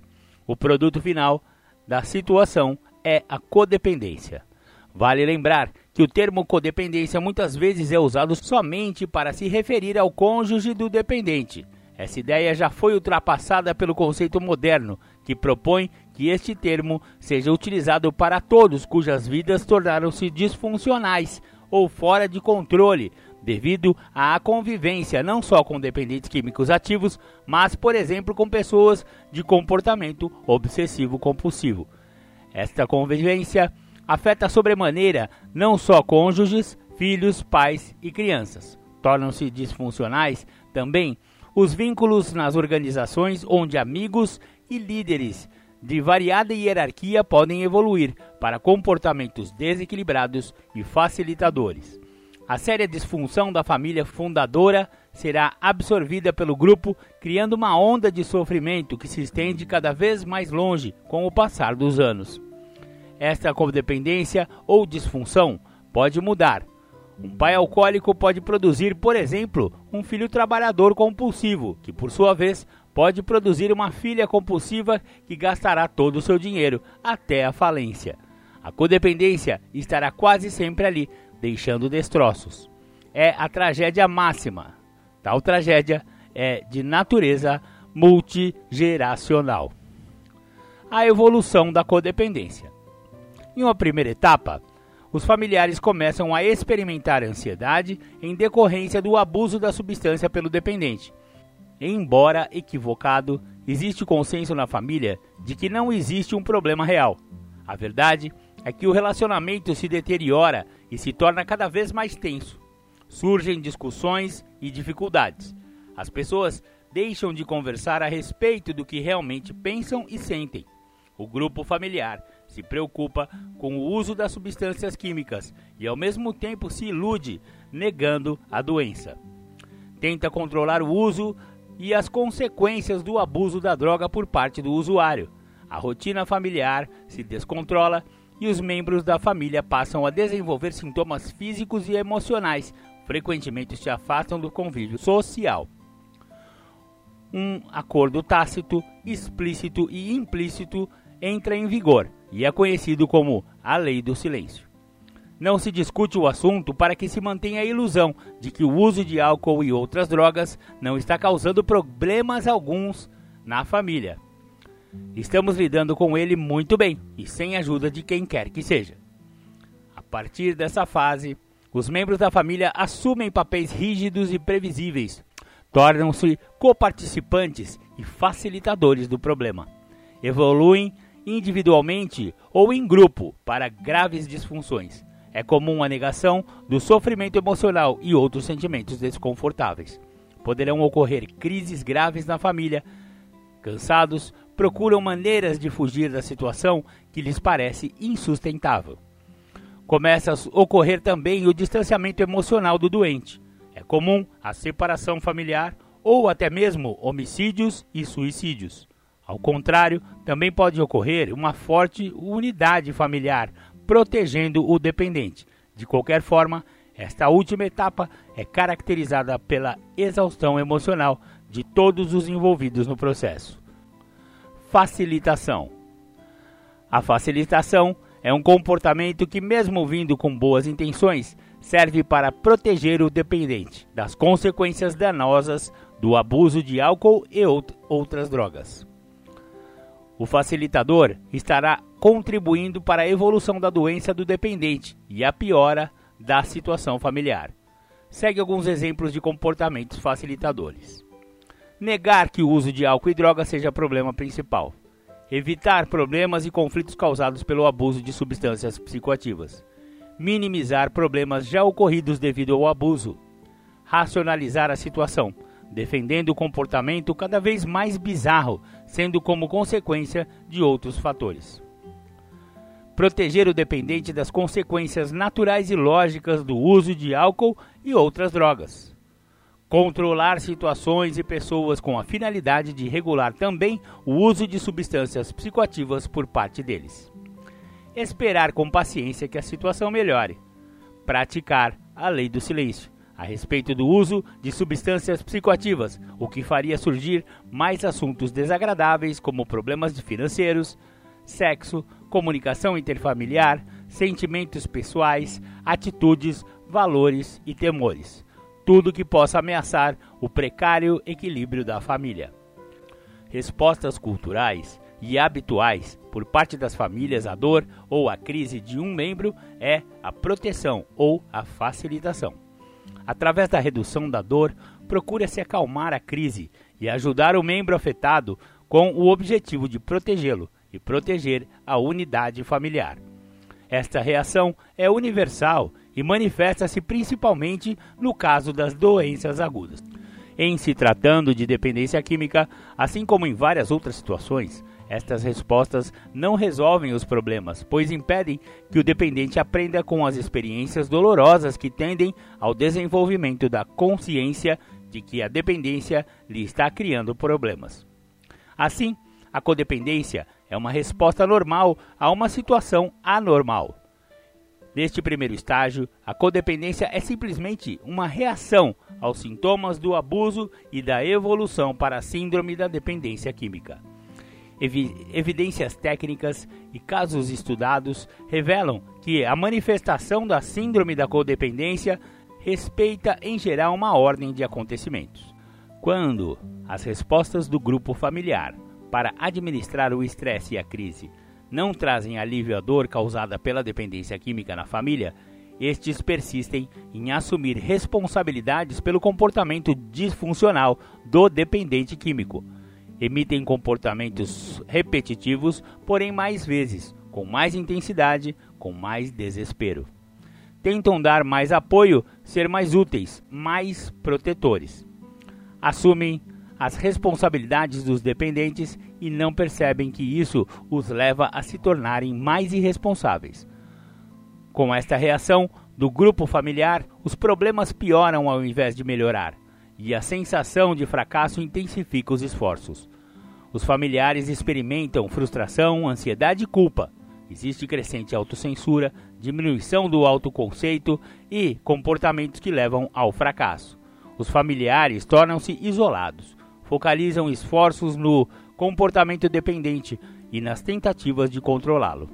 O produto final da situação é a codependência. Vale lembrar que o termo codependência muitas vezes é usado somente para se referir ao cônjuge do dependente. Essa ideia já foi ultrapassada pelo conceito moderno, que propõe que este termo seja utilizado para todos cujas vidas tornaram-se disfuncionais ou fora de controle devido à convivência não só com dependentes químicos ativos, mas, por exemplo, com pessoas de comportamento obsessivo-compulsivo. Esta convivência afeta sobremaneira não só cônjuges, filhos, pais e crianças. Tornam-se disfuncionais também os vínculos nas organizações onde amigos e líderes de variada hierarquia podem evoluir para comportamentos desequilibrados e facilitadores. A séria disfunção da família fundadora será absorvida pelo grupo, criando uma onda de sofrimento que se estende cada vez mais longe com o passar dos anos. Esta codependência ou disfunção pode mudar. Um pai alcoólico pode produzir, por exemplo, um filho trabalhador compulsivo, que por sua vez pode produzir uma filha compulsiva que gastará todo o seu dinheiro até a falência. A codependência estará quase sempre ali, deixando destroços. É a tragédia máxima. Tal tragédia é de natureza multigeracional. A evolução da codependência. Em uma primeira etapa, os familiares começam a experimentar ansiedade em decorrência do abuso da substância pelo dependente. Embora equivocado, existe consenso na família de que não existe um problema real. A verdade é que o relacionamento se deteriora e se torna cada vez mais tenso. Surgem discussões e dificuldades. As pessoas deixam de conversar a respeito do que realmente pensam e sentem. O grupo familiar se preocupa com o uso das substâncias químicas e ao mesmo tempo se ilude negando a doença. Tenta controlar o uso e as consequências do abuso da droga por parte do usuário. A rotina familiar se descontrola e os membros da família passam a desenvolver sintomas físicos e emocionais, frequentemente se afastam do convívio social. Um acordo tácito, explícito e implícito entra em vigor e é conhecido como a Lei do Silêncio. Não se discute o assunto para que se mantenha a ilusão de que o uso de álcool e outras drogas não está causando problemas alguns na família. Estamos lidando com ele muito bem e sem ajuda de quem quer que seja. A partir dessa fase, os membros da família assumem papéis rígidos e previsíveis, tornam-se coparticipantes e facilitadores do problema. Evoluem individualmente ou em grupo para graves disfunções. É comum a negação do sofrimento emocional e outros sentimentos desconfortáveis. Poderão ocorrer crises graves na família. Cansados, procuram maneiras de fugir da situação que lhes parece insustentável. Começa a ocorrer também o distanciamento emocional do doente. É comum a separação familiar ou até mesmo homicídios e suicídios. Ao contrário, também pode ocorrer uma forte unidade familiar, protegendo o dependente. De qualquer forma, esta última etapa é caracterizada pela exaustão emocional de todos os envolvidos no processo. Facilitação: A facilitação é um comportamento que, mesmo vindo com boas intenções, serve para proteger o dependente das consequências danosas do abuso de álcool e outras drogas. O facilitador estará contribuindo para a evolução da doença do dependente e a piora da situação familiar. Segue alguns exemplos de comportamentos facilitadores. Negar que o uso de álcool e droga seja problema principal. Evitar problemas e conflitos causados pelo abuso de substâncias psicoativas. Minimizar problemas já ocorridos devido ao abuso. Racionalizar a situação, defendendo o comportamento cada vez mais bizarro, sendo como consequência de outros fatores. Proteger o dependente das consequências naturais e lógicas do uso de álcool e outras drogas. Controlar situações e pessoas com a finalidade de regular também o uso de substâncias psicoativas por parte deles. Esperar com paciência que a situação melhore. Praticar a lei do silêncio a respeito do uso de substâncias psicoativas, o que faria surgir mais assuntos desagradáveis como problemas financeiros, sexo, comunicação interfamiliar, sentimentos pessoais, atitudes, valores e temores. Tudo que possa ameaçar o precário equilíbrio da família. Respostas culturais e habituais por parte das famílias à dor ou à crise de um membro é a proteção ou a facilitação. Através da redução da dor, procura-se acalmar a crise e ajudar o membro afetado com o objetivo de protegê-lo e proteger a unidade familiar. Esta reação é universal e manifesta-se principalmente no caso das doenças agudas. Em se tratando de dependência química, assim como em várias outras situações, Estas respostas não resolvem os problemas, pois impedem que o dependente aprenda com as experiências dolorosas que tendem ao desenvolvimento da consciência de que a dependência lhe está criando problemas. Assim, a codependência é uma resposta normal a uma situação anormal. Neste primeiro estágio, a codependência é simplesmente uma reação aos sintomas do abuso e da evolução para a síndrome da dependência química. Evidências técnicas e casos estudados revelam que a manifestação da síndrome da codependência respeita em geral uma ordem de acontecimentos. Quando as respostas do grupo familiar para administrar o estresse e a crise não trazem alívio à dor causada pela dependência química na família, estes persistem em assumir responsabilidades pelo comportamento disfuncional do dependente químico. Emitem comportamentos repetitivos, porém mais vezes, com mais intensidade, com mais desespero. Tentam dar mais apoio, ser mais úteis, mais protetores. Assumem as responsabilidades dos dependentes e não percebem que isso os leva a se tornarem mais irresponsáveis. Com esta reação do grupo familiar, os problemas pioram ao invés de melhorar, e a sensação de fracasso intensifica os esforços. Os familiares experimentam frustração, ansiedade e culpa. Existe crescente autocensura, diminuição do autoconceito e comportamentos que levam ao fracasso. Os familiares tornam-se isolados, focalizam esforços no comportamento dependente e nas tentativas de controlá-lo.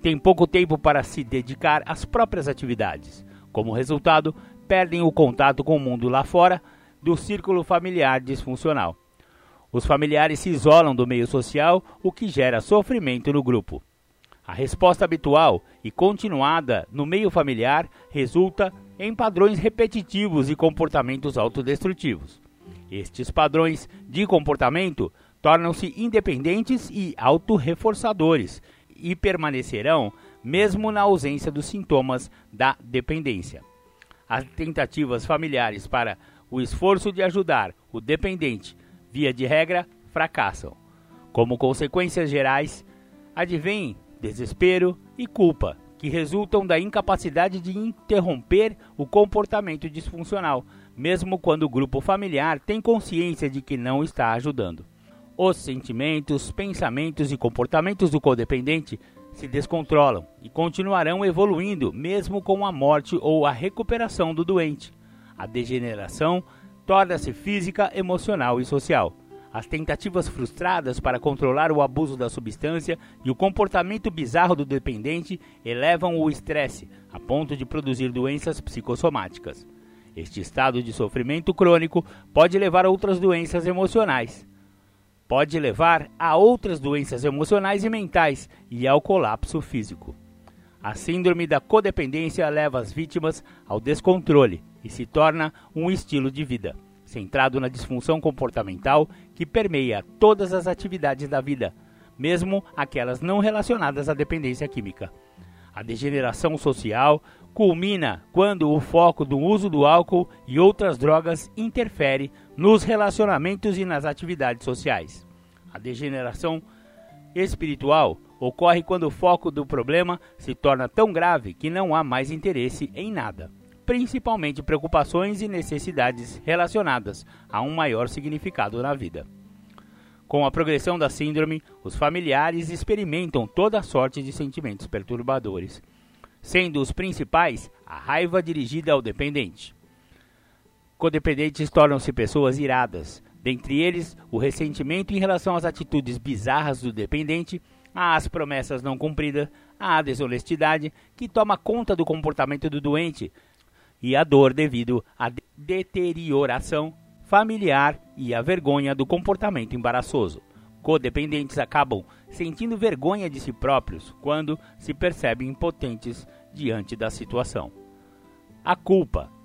Tem pouco tempo para se dedicar às próprias atividades. Como resultado, perdem o contato com o mundo lá fora do círculo familiar disfuncional. Os familiares se isolam do meio social, o que gera sofrimento no grupo. A resposta habitual e continuada no meio familiar resulta em padrões repetitivos e comportamentos autodestrutivos. Estes padrões de comportamento tornam-se independentes e autorreforçadores e permanecerão mesmo na ausência dos sintomas da dependência. As tentativas familiares para o esforço de ajudar o dependente, via de regra, fracassam. Como consequências gerais, advém desespero e culpa, que resultam da incapacidade de interromper o comportamento disfuncional, mesmo quando o grupo familiar tem consciência de que não está ajudando. Os sentimentos, pensamentos e comportamentos do codependente se descontrolam e continuarão evoluindo mesmo com a morte ou a recuperação do doente. A degeneração torna-se física, emocional e social. As tentativas frustradas para controlar o abuso da substância e o comportamento bizarro do dependente elevam o estresse a ponto de produzir doenças psicossomáticas. Este estado de sofrimento crônico pode levar a outras doenças emocionais. Pode levar a outras doenças emocionais e mentais e ao colapso físico. A síndrome da codependência leva as vítimas ao descontrole e se torna um estilo de vida, centrado na disfunção comportamental que permeia todas as atividades da vida, mesmo aquelas não relacionadas à dependência química. A degeneração social culmina quando o foco do uso do álcool e outras drogas interfere nos relacionamentos e nas atividades sociais. A degeneração espiritual ocorre quando o foco do problema se torna tão grave que não há mais interesse em nada, principalmente preocupações e necessidades relacionadas a um maior significado na vida. Com a progressão da síndrome, os familiares experimentam toda sorte de sentimentos perturbadores sendo os principais a raiva dirigida ao dependente. Codependentes tornam-se pessoas iradas, dentre eles o ressentimento em relação às atitudes bizarras do dependente, às promessas não cumpridas, à desonestidade que toma conta do comportamento do doente e a dor devido à deterioração familiar e à vergonha do comportamento embaraçoso. Codependentes acabam sentindo vergonha de si próprios quando se percebem impotentes diante da situação. A culpa.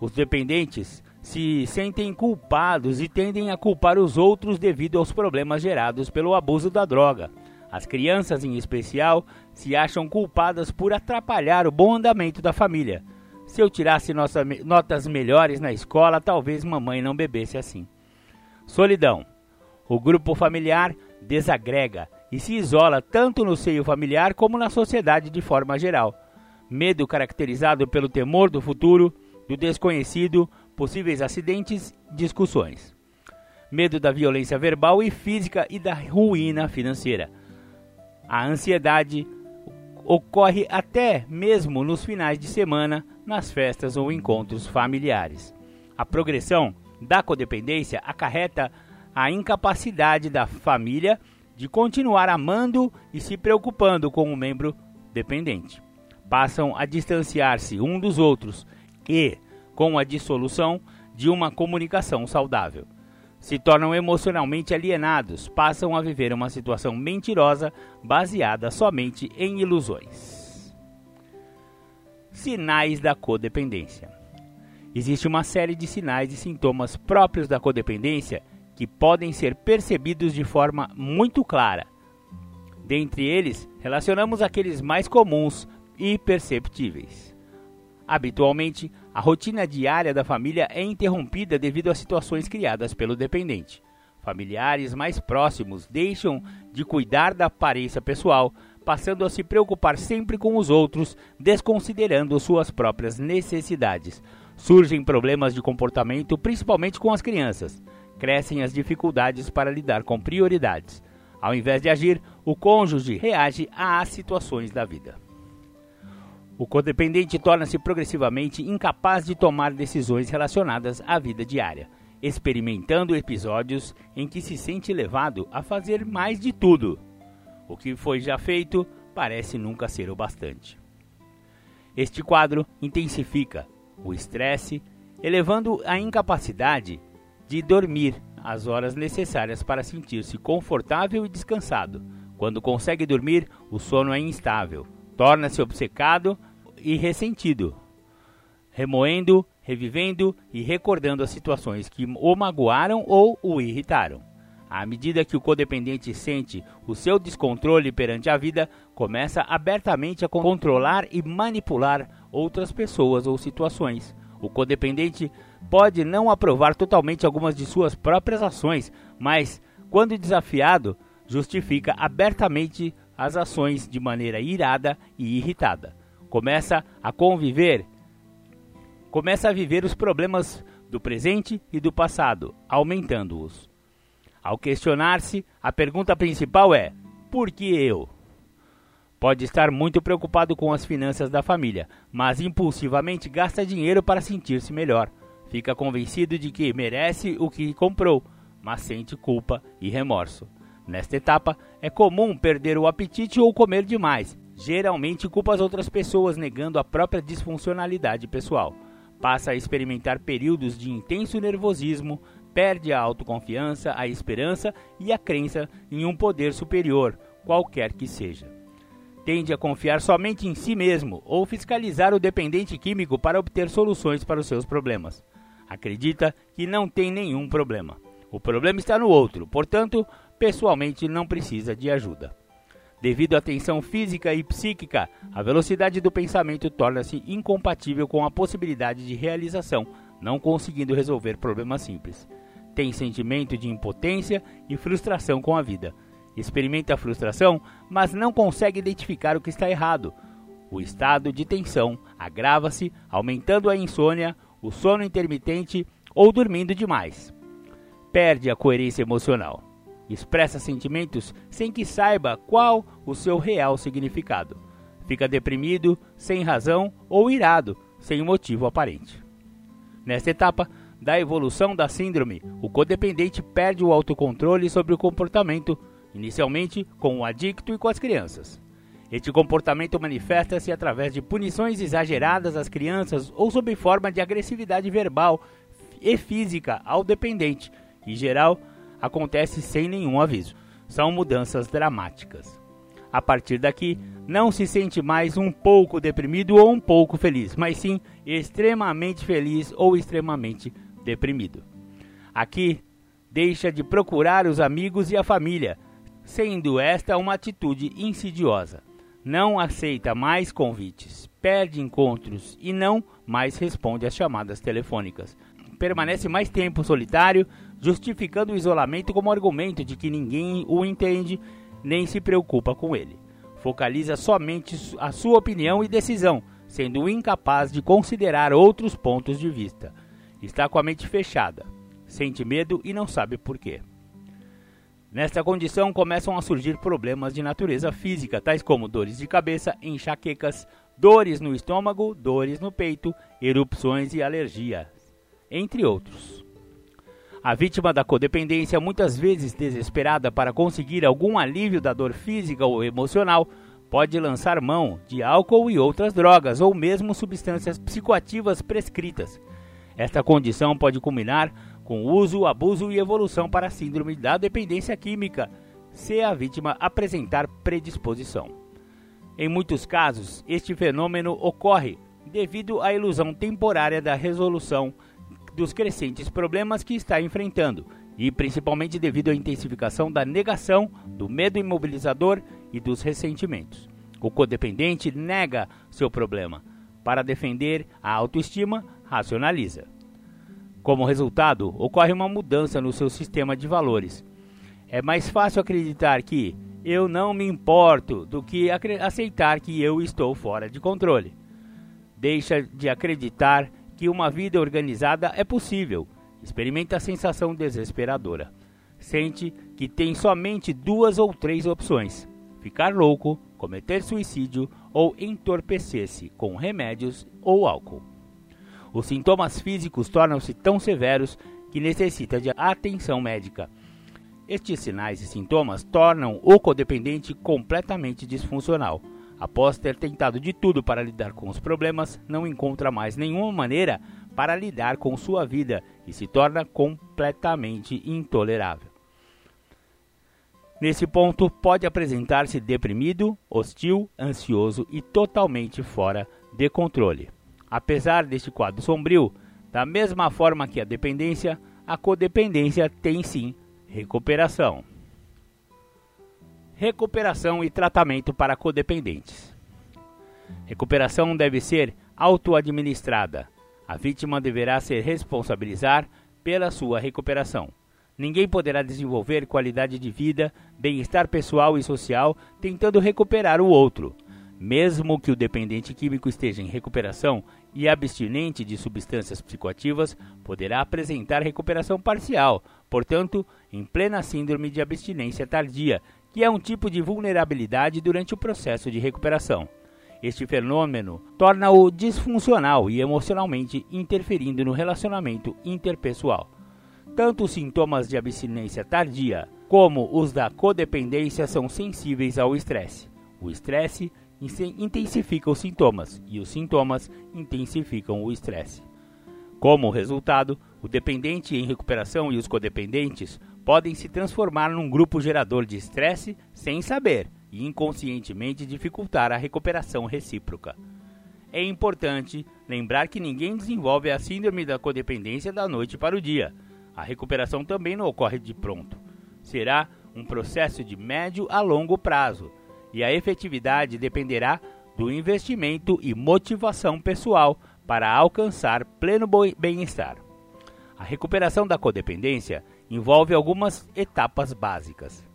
Os dependentes se sentem culpados e tendem a culpar os outros devido aos problemas gerados pelo abuso da droga. As crianças, em especial, se acham culpadas por atrapalhar o bom andamento da família. Se eu tirasse nossa, notas melhores na escola, talvez mamãe não bebesse assim. Solidão. O grupo familiar desagrega e se isola tanto no seio familiar como na sociedade de forma geral. Medo caracterizado pelo temor do futuro, do desconhecido, possíveis acidentes, discussões. Medo da violência verbal e física e da ruína financeira. A ansiedade ocorre até mesmo nos finais de semana, nas festas ou encontros familiares. A progressão da codependência acarreta a incapacidade da família de continuar amando e se preocupando com o membro dependente. Passam a distanciar-se um dos outros e, com a dissolução de uma comunicação saudável, se tornam emocionalmente alienados, passam a viver uma situação mentirosa baseada somente em ilusões. Sinais da codependência. Existe uma série de sinais e sintomas próprios da codependência que podem ser percebidos de forma muito clara. Dentre eles, relacionamos aqueles mais comuns e perceptíveis. Habitualmente, a rotina diária da família é interrompida devido a situações criadas pelo dependente. Familiares mais próximos deixam de cuidar da aparência pessoal, passando a se preocupar sempre com os outros, desconsiderando suas próprias necessidades. Surgem problemas de comportamento, principalmente com as crianças crescem as dificuldades para lidar com prioridades. Ao invés de agir, o cônjuge reage às situações da vida. O codependente torna-se progressivamente incapaz de tomar decisões relacionadas à vida diária, experimentando episódios em que se sente levado a fazer mais de tudo. O que foi já feito parece nunca ser o bastante. Este quadro intensifica o estresse, elevando a incapacidade de dormir as horas necessárias para sentir-se confortável e descansado. Quando consegue dormir, o sono é instável, torna-se obcecado e ressentido, remoendo, revivendo e recordando as situações que o magoaram ou o irritaram. À medida que o codependente sente o seu descontrole perante a vida, começa abertamente a controlar e manipular outras pessoas ou situações. O codependente pode não aprovar totalmente algumas de suas próprias ações, mas, quando desafiado, justifica abertamente as ações de maneira irada e irritada. Começa a conviver, começa a viver os problemas do presente e do passado, aumentando-os. Ao questionar-se, a pergunta principal é: por que eu? Pode estar muito preocupado com as finanças da família, mas impulsivamente gasta dinheiro para sentir-se melhor. Fica convencido de que merece o que comprou, mas sente culpa e remorso. Nesta etapa, é comum perder o apetite ou comer demais. Geralmente culpa as outras pessoas, negando a própria disfuncionalidade pessoal. Passa a experimentar períodos de intenso nervosismo, perde a autoconfiança, a esperança e a crença em um poder superior, qualquer que seja. Tende a confiar somente em si mesmo ou fiscalizar o dependente químico para obter soluções para os seus problemas acredita que não tem nenhum problema. O problema está no outro, portanto, pessoalmente não precisa de ajuda. Devido à tensão física e psíquica, a velocidade do pensamento torna-se incompatível com a possibilidade de realização, não conseguindo resolver problemas simples. Tem sentimento de impotência e frustração com a vida. Experimenta a frustração, mas não consegue identificar o que está errado. O estado de tensão agrava-se, aumentando a insônia, o sono intermitente ou dormindo demais. Perde a coerência emocional. Expressa sentimentos sem que saiba qual o seu real significado. Fica deprimido, sem razão ou irado, sem motivo aparente. Nesta etapa da evolução da síndrome, o codependente perde o autocontrole sobre o comportamento, inicialmente com o adicto e com as crianças. Este comportamento manifesta-se através de punições exageradas às crianças ou sob forma de agressividade verbal e física ao dependente, em geral acontece sem nenhum aviso. São mudanças dramáticas. A partir daqui, não se sente mais um pouco deprimido ou um pouco feliz, mas sim extremamente feliz ou extremamente deprimido. Aqui, deixa de procurar os amigos e a família, sendo esta uma atitude insidiosa não aceita mais convites, perde encontros e não mais responde às chamadas telefônicas. permanece mais tempo solitário, justificando o isolamento como argumento de que ninguém o entende nem se preocupa com ele. Focaliza somente a sua opinião e decisão, sendo incapaz de considerar outros pontos de vista. Está com a mente fechada, sente medo e não sabe por quê. Nesta condição começam a surgir problemas de natureza física, tais como dores de cabeça, enxaquecas, dores no estômago, dores no peito, erupções e alergias, entre outros. A vítima da codependência, muitas vezes desesperada para conseguir algum alívio da dor física ou emocional, pode lançar mão de álcool e outras drogas ou mesmo substâncias psicoativas prescritas. Esta condição pode culminar com uso, abuso e evolução para a síndrome da dependência química, se a vítima apresentar predisposição. Em muitos casos, este fenômeno ocorre devido à ilusão temporária da resolução dos crescentes problemas que está enfrentando e principalmente devido à intensificação da negação, do medo imobilizador e dos ressentimentos. O codependente nega seu problema. Para defender a autoestima, racionaliza. Como resultado, ocorre uma mudança no seu sistema de valores. É mais fácil acreditar que eu não me importo do que aceitar que eu estou fora de controle. Deixa de acreditar que uma vida organizada é possível. Experimenta a sensação desesperadora. Sente que tem somente duas ou três opções: ficar louco, cometer suicídio ou entorpecer-se com remédios ou álcool. Os sintomas físicos tornam-se tão severos que necessita de atenção médica. Estes sinais e sintomas tornam o codependente completamente disfuncional. Após ter tentado de tudo para lidar com os problemas, não encontra mais nenhuma maneira para lidar com sua vida e se torna completamente intolerável. Nesse ponto, pode apresentar-se deprimido, hostil, ansioso e totalmente fora de controle. Apesar deste quadro sombrio, da mesma forma que a dependência, a codependência tem sim recuperação. Recuperação e tratamento para codependentes. Recuperação deve ser auto-administrada. A vítima deverá se responsabilizar pela sua recuperação. Ninguém poderá desenvolver qualidade de vida, bem-estar pessoal e social tentando recuperar o outro. Mesmo que o dependente químico esteja em recuperação e abstinente de substâncias psicoativas, poderá apresentar recuperação parcial, portanto, em plena síndrome de abstinência tardia, que é um tipo de vulnerabilidade durante o processo de recuperação. Este fenômeno torna-o disfuncional e emocionalmente interferindo no relacionamento interpessoal. Tanto os sintomas de abstinência tardia como os da codependência são sensíveis ao estresse. O estresse intensifica os sintomas e os sintomas intensificam o estresse. Como resultado, o dependente em recuperação e os codependentes podem se transformar num grupo gerador de estresse sem saber e inconscientemente dificultar a recuperação recíproca. É importante lembrar que ninguém desenvolve a síndrome da codependência da noite para o dia. A recuperação também não ocorre de pronto. Será um processo de médio a longo prazo e a efetividade dependerá do investimento e motivação pessoal para alcançar pleno bem-estar. A recuperação da codependência envolve algumas etapas básicas.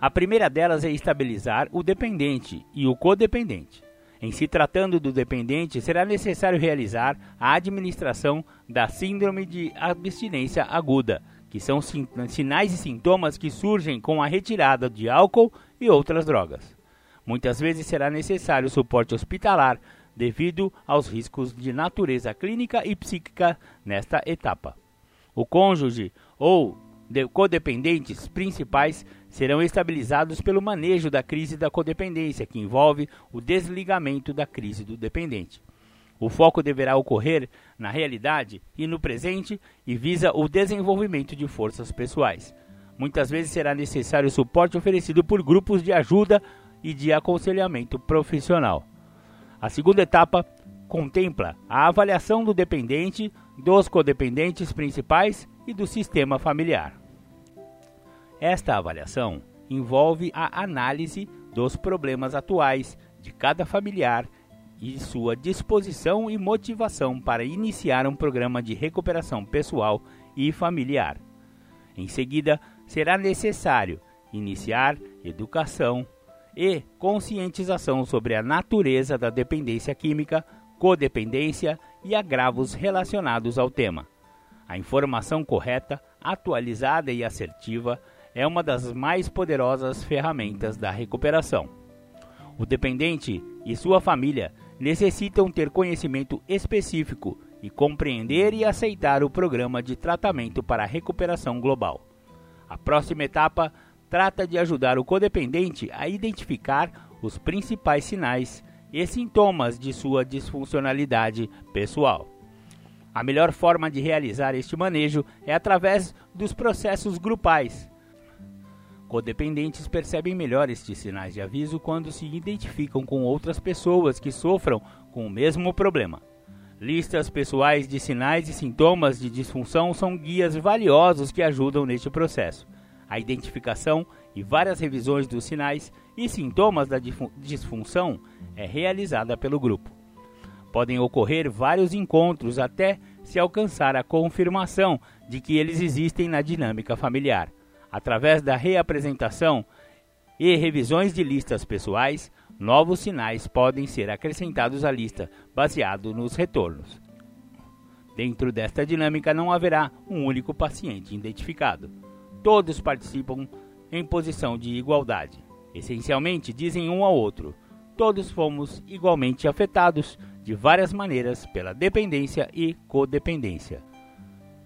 A primeira delas é estabilizar o dependente e o codependente. Em se tratando do dependente, será necessário realizar a administração da síndrome de abstinência aguda, que são sinais e sintomas que surgem com a retirada de álcool e outras drogas. Muitas vezes será necessário suporte hospitalar devido aos riscos de natureza clínica e psíquica nesta etapa. O cônjuge ou codependentes principais serão estabilizados pelo manejo da crise da codependência, que envolve o desligamento da crise do dependente. O foco deverá ocorrer na realidade e no presente e visa o desenvolvimento de forças pessoais. Muitas vezes será necessário suporte oferecido por grupos de ajuda e de aconselhamento profissional. A segunda etapa contempla a avaliação do dependente, dos codependentes principais e do sistema familiar. Esta avaliação envolve a análise dos problemas atuais de cada familiar e sua disposição e motivação para iniciar um programa de recuperação pessoal e familiar. Em seguida, será necessário iniciar educação e conscientização sobre a natureza da dependência química, codependência e agravos relacionados ao tema. A informação correta, atualizada e assertiva é uma das mais poderosas ferramentas da recuperação. O dependente e sua família necessitam ter conhecimento específico e compreender e aceitar o programa de tratamento para a recuperação global. A próxima etapa trata de ajudar o codependente a identificar os principais sinais e sintomas de sua disfuncionalidade pessoal. A melhor forma de realizar este manejo é através dos processos grupais. Codependentes percebem melhor estes sinais de aviso quando se identificam com outras pessoas que sofram com o mesmo problema. Listas pessoais de sinais e sintomas de disfunção são guias valiosos que ajudam neste processo. A identificação e várias revisões dos sinais e sintomas da disfunção é realizada pelo grupo. Podem ocorrer vários encontros até se alcançar a confirmação de que eles existem na dinâmica familiar. Através da reapresentação e revisões de listas pessoais, novos sinais podem ser acrescentados à lista, baseado nos retornos. Dentro desta dinâmica não haverá um único paciente identificado. Todos participam em posição de igualdade. Essencialmente, dizem um ao outro: todos fomos igualmente afetados de várias maneiras pela dependência e codependência.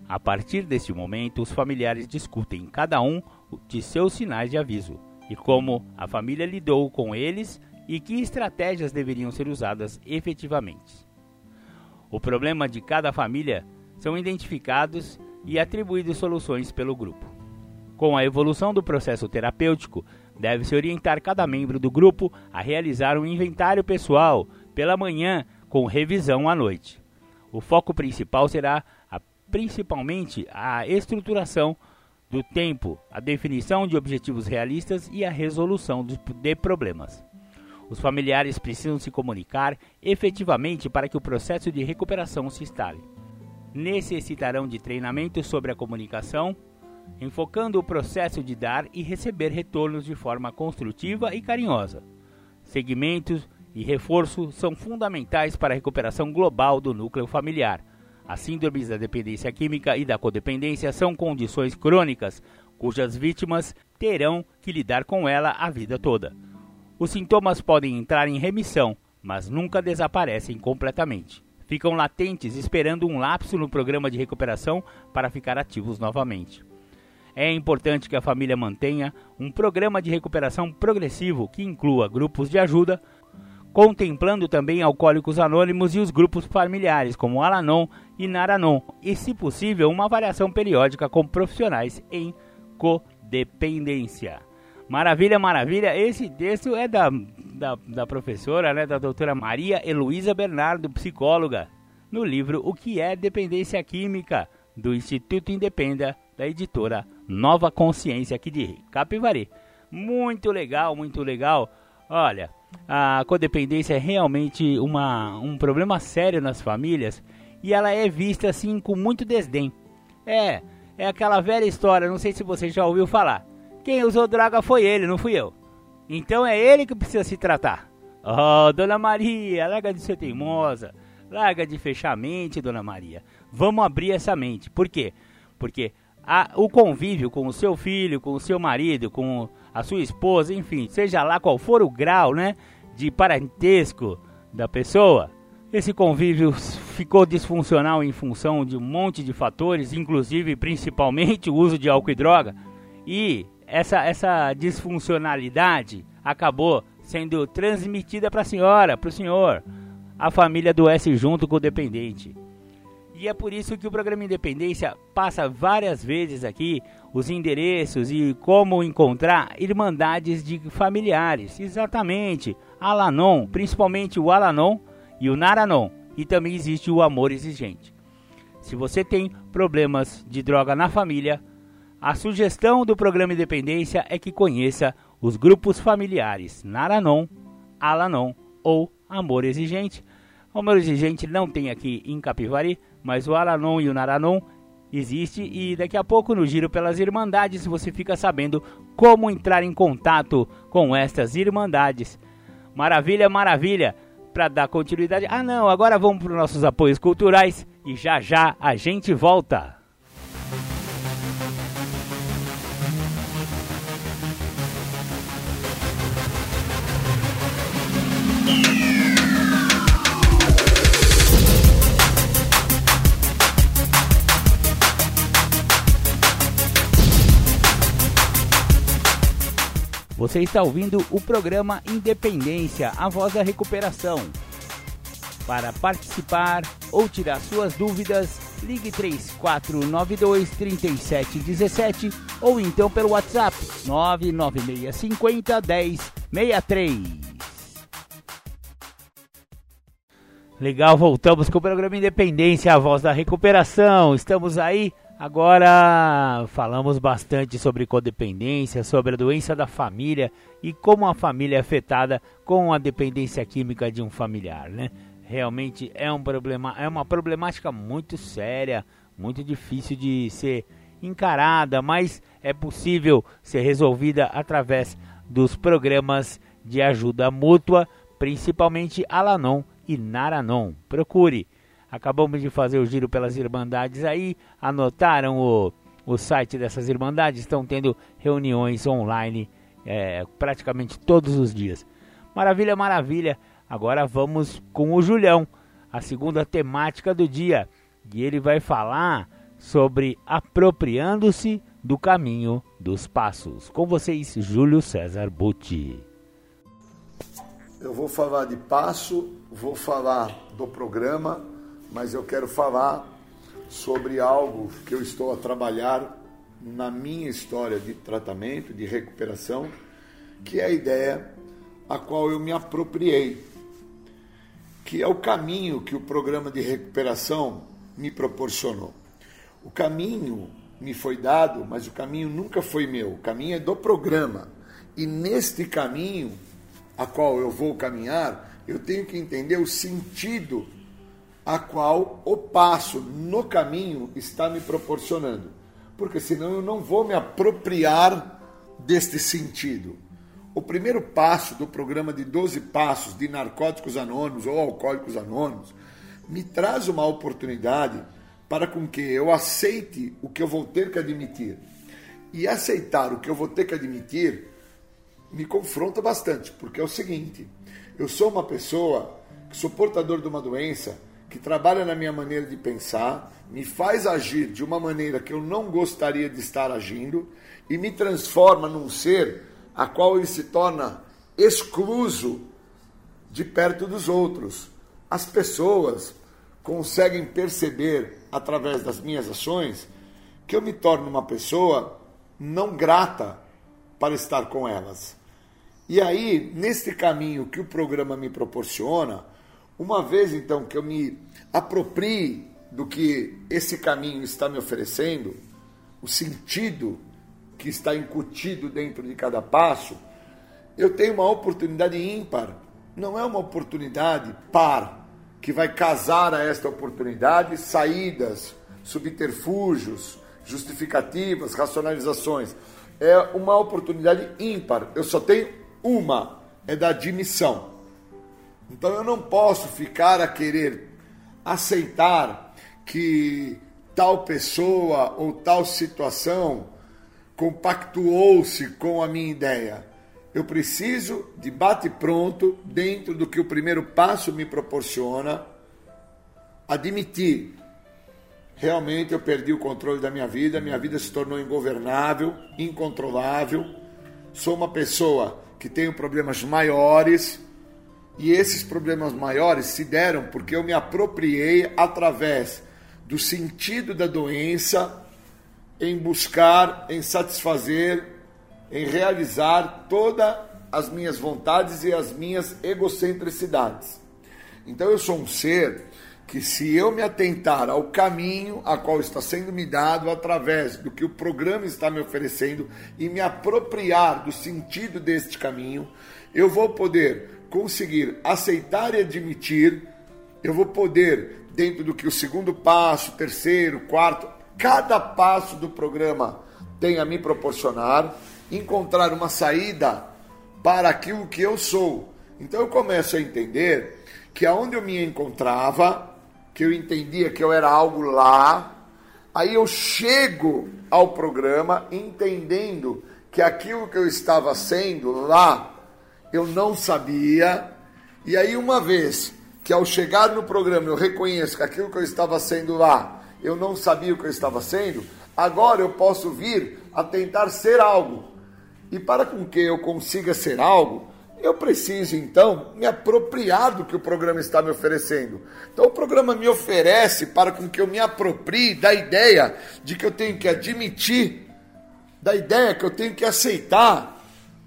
A partir deste momento, os familiares discutem cada um de seus sinais de aviso e como a família lidou com eles e que estratégias deveriam ser usadas efetivamente. O problema de cada família são identificados e atribuídos soluções pelo grupo. Com a evolução do processo terapêutico, deve-se orientar cada membro do grupo a realizar um inventário pessoal pela manhã com revisão à noite. O foco principal será a, principalmente a estruturação do tempo, a definição de objetivos realistas e a resolução de problemas. Os familiares precisam se comunicar efetivamente para que o processo de recuperação se instale. Necessitarão de treinamento sobre a comunicação, enfocando o processo de dar e receber retornos de forma construtiva e carinhosa. Segmentos e reforço são fundamentais para a recuperação global do núcleo familiar. As síndromes da dependência química e da codependência são condições crônicas cujas vítimas terão que lidar com ela a vida toda. Os sintomas podem entrar em remissão, mas nunca desaparecem completamente. Ficam latentes esperando um lapso no programa de recuperação para ficar ativos novamente. É importante que a família mantenha um programa de recuperação progressivo que inclua grupos de ajuda, contemplando também alcoólicos anônimos e os grupos familiares, como Alanon e Naranon, e, se possível, uma avaliação periódica com profissionais em codependência. Maravilha, maravilha. Esse texto é da, da, da professora, né, da doutora Maria Heloísa Bernardo, psicóloga, no livro O que é Dependência Química, do Instituto Independa, da editora Nova Consciência, aqui de Capivari. Muito legal, muito legal. Olha, a codependência é realmente uma, um problema sério nas famílias e ela é vista assim com muito desdém. É, é aquela velha história, não sei se você já ouviu falar. Quem usou droga foi ele, não fui eu. Então é ele que precisa se tratar. Oh, Dona Maria, larga de ser teimosa. Larga de fechar a mente, Dona Maria. Vamos abrir essa mente. Por quê? Porque a, o convívio com o seu filho, com o seu marido, com a sua esposa, enfim, seja lá qual for o grau, né, de parentesco da pessoa, esse convívio ficou disfuncional em função de um monte de fatores, inclusive principalmente o uso de álcool e droga. E essa, essa disfuncionalidade acabou sendo transmitida para a senhora, para o senhor. A família adoece junto com o dependente. E é por isso que o programa Independência passa várias vezes aqui os endereços e como encontrar irmandades de familiares. Exatamente. Alanon, principalmente o Alanon e o Naranon. E também existe o amor exigente. Se você tem problemas de droga na família, a sugestão do programa Independência é que conheça os grupos familiares Naranon, Alanon ou Amor Exigente Número de gente não tem aqui em Capivari, mas o Alanon e o Naranon existe e daqui a pouco no Giro pelas Irmandades você fica sabendo como entrar em contato com estas irmandades. Maravilha, maravilha! Para dar continuidade. Ah, não, agora vamos para os nossos apoios culturais e já já a gente volta. Você está ouvindo o programa Independência, a voz da recuperação. Para participar ou tirar suas dúvidas, ligue 3492 3717 ou então pelo WhatsApp 99650 1063. Legal, voltamos com o programa Independência, a voz da recuperação. Estamos aí Agora falamos bastante sobre codependência, sobre a doença da família e como a família é afetada com a dependência química de um familiar, né? Realmente é um problema, é uma problemática muito séria, muito difícil de ser encarada, mas é possível ser resolvida através dos programas de ajuda mútua, principalmente Alanon e Naranon. Procure Acabamos de fazer o giro pelas Irmandades aí, anotaram o, o site dessas Irmandades, estão tendo reuniões online é, praticamente todos os dias. Maravilha, maravilha. Agora vamos com o Julião, a segunda temática do dia. E ele vai falar sobre apropriando-se do caminho dos passos. Com vocês, Júlio César Butti. Eu vou falar de passo, vou falar do programa mas eu quero falar sobre algo que eu estou a trabalhar na minha história de tratamento, de recuperação, que é a ideia a qual eu me apropriei, que é o caminho que o programa de recuperação me proporcionou. O caminho me foi dado, mas o caminho nunca foi meu, o caminho é do programa. E neste caminho a qual eu vou caminhar, eu tenho que entender o sentido a qual o passo no caminho está me proporcionando. Porque senão eu não vou me apropriar deste sentido. O primeiro passo do programa de 12 passos de narcóticos anônimos ou alcoólicos anônimos me traz uma oportunidade para com que eu aceite o que eu vou ter que admitir. E aceitar o que eu vou ter que admitir me confronta bastante, porque é o seguinte: eu sou uma pessoa que sou portador de uma doença que trabalha na minha maneira de pensar, me faz agir de uma maneira que eu não gostaria de estar agindo e me transforma num ser a qual ele se torna excluso de perto dos outros. As pessoas conseguem perceber através das minhas ações que eu me torno uma pessoa não grata para estar com elas. E aí, neste caminho que o programa me proporciona, uma vez então que eu me aproprie do que esse caminho está me oferecendo, o sentido que está incutido dentro de cada passo, eu tenho uma oportunidade ímpar. Não é uma oportunidade par, que vai casar a esta oportunidade saídas, subterfúgios, justificativas, racionalizações. É uma oportunidade ímpar. Eu só tenho uma, é da admissão. Então eu não posso ficar a querer aceitar que tal pessoa ou tal situação compactuou-se com a minha ideia. Eu preciso de bate pronto, dentro do que o primeiro passo me proporciona, admitir. Realmente eu perdi o controle da minha vida, minha vida se tornou ingovernável, incontrolável. Sou uma pessoa que tem problemas maiores, e esses problemas maiores se deram porque eu me apropriei através do sentido da doença em buscar, em satisfazer, em realizar todas as minhas vontades e as minhas egocentricidades. Então eu sou um ser que se eu me atentar ao caminho a qual está sendo me dado através do que o programa está me oferecendo e me apropriar do sentido deste caminho, eu vou poder conseguir aceitar e admitir eu vou poder, dentro do que o segundo passo, terceiro, quarto, cada passo do programa tem a me proporcionar, encontrar uma saída para aquilo que eu sou. Então eu começo a entender que aonde eu me encontrava, que eu entendia que eu era algo lá, aí eu chego ao programa entendendo que aquilo que eu estava sendo lá, eu não sabia, e aí uma vez que ao chegar no programa eu reconheço que aquilo que eu estava sendo lá, eu não sabia o que eu estava sendo, agora eu posso vir a tentar ser algo. E para com que eu consiga ser algo, eu preciso então me apropriar do que o programa está me oferecendo. Então o programa me oferece para com que eu me aproprie da ideia de que eu tenho que admitir, da ideia que eu tenho que aceitar,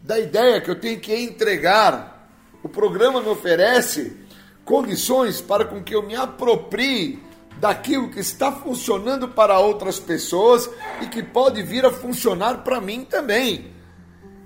da ideia que eu tenho que entregar. O programa me oferece condições para com que eu me aproprie daquilo que está funcionando para outras pessoas e que pode vir a funcionar para mim também.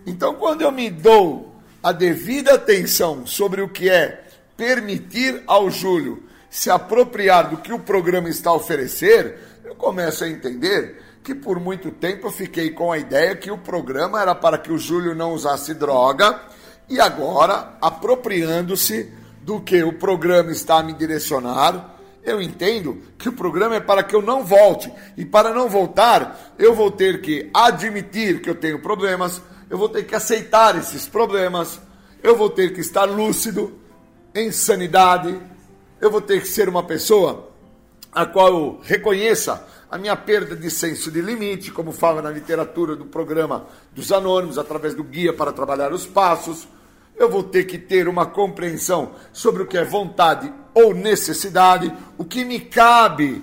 Então, quando eu me dou a devida atenção sobre o que é permitir ao Júlio se apropriar do que o programa está a oferecer, eu começo a entender que por muito tempo eu fiquei com a ideia que o programa era para que o Júlio não usasse droga e agora, apropriando-se do que o programa está a me direcionar, eu entendo que o programa é para que eu não volte. E para não voltar, eu vou ter que admitir que eu tenho problemas, eu vou ter que aceitar esses problemas, eu vou ter que estar lúcido, em sanidade, eu vou ter que ser uma pessoa a qual eu reconheça a minha perda de senso de limite, como fala na literatura do programa dos anônimos, através do guia para trabalhar os passos. Eu vou ter que ter uma compreensão sobre o que é vontade ou necessidade, o que me cabe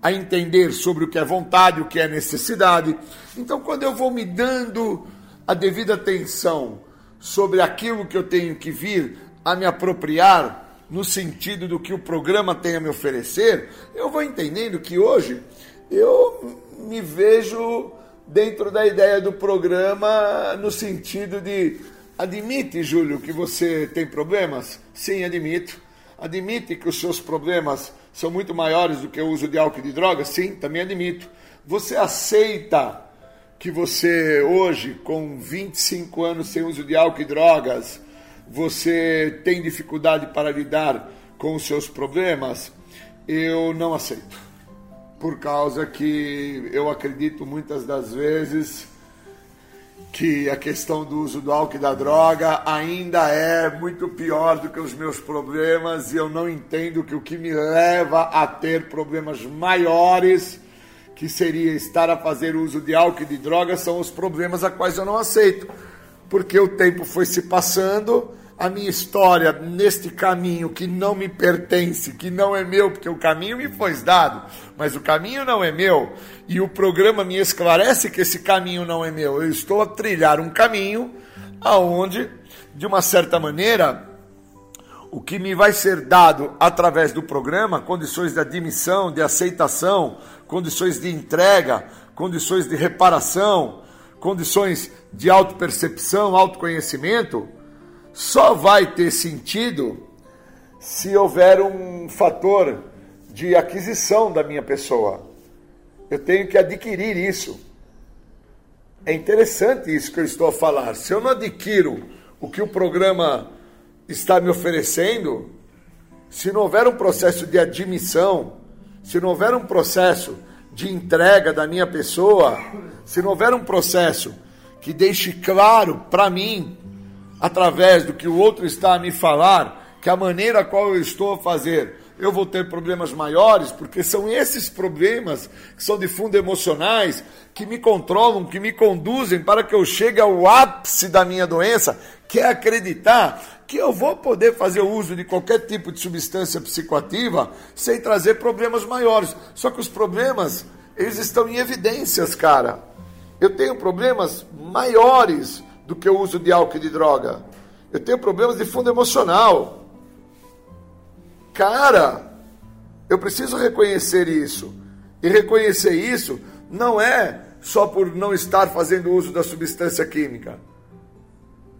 a entender sobre o que é vontade, o que é necessidade. Então, quando eu vou me dando a devida atenção sobre aquilo que eu tenho que vir a me apropriar no sentido do que o programa tem a me oferecer, eu vou entendendo que hoje eu me vejo dentro da ideia do programa no sentido de admite, Júlio, que você tem problemas? Sim, admito. Admite que os seus problemas são muito maiores do que o uso de álcool e de drogas? Sim, também admito. Você aceita que você hoje, com 25 anos sem uso de álcool e drogas, você tem dificuldade para lidar com os seus problemas, eu não aceito. Por causa que eu acredito muitas das vezes que a questão do uso do álcool e da droga ainda é muito pior do que os meus problemas e eu não entendo que o que me leva a ter problemas maiores que seria estar a fazer uso de álcool e de drogas, são os problemas a quais eu não aceito. Porque o tempo foi se passando, a minha história neste caminho que não me pertence, que não é meu, porque o caminho me foi dado, mas o caminho não é meu, e o programa me esclarece que esse caminho não é meu. Eu estou a trilhar um caminho aonde, de uma certa maneira, o que me vai ser dado através do programa, condições de admissão, de aceitação, condições de entrega, condições de reparação, condições de autopercepção, autoconhecimento, só vai ter sentido se houver um fator de aquisição da minha pessoa. Eu tenho que adquirir isso. É interessante isso que eu estou a falar. Se eu não adquiro o que o programa está me oferecendo, se não houver um processo de admissão, se não houver um processo de entrega da minha pessoa, se não houver um processo que deixe claro para mim, através do que o outro está a me falar, que a maneira a qual eu estou a fazer eu vou ter problemas maiores, porque são esses problemas que são de fundo emocionais, que me controlam, que me conduzem para que eu chegue ao ápice da minha doença, que é acreditar que eu vou poder fazer uso de qualquer tipo de substância psicoativa sem trazer problemas maiores. Só que os problemas, eles estão em evidências, cara. Eu tenho problemas maiores do que o uso de álcool e de droga. Eu tenho problemas de fundo emocional. Cara, eu preciso reconhecer isso. E reconhecer isso não é só por não estar fazendo uso da substância química.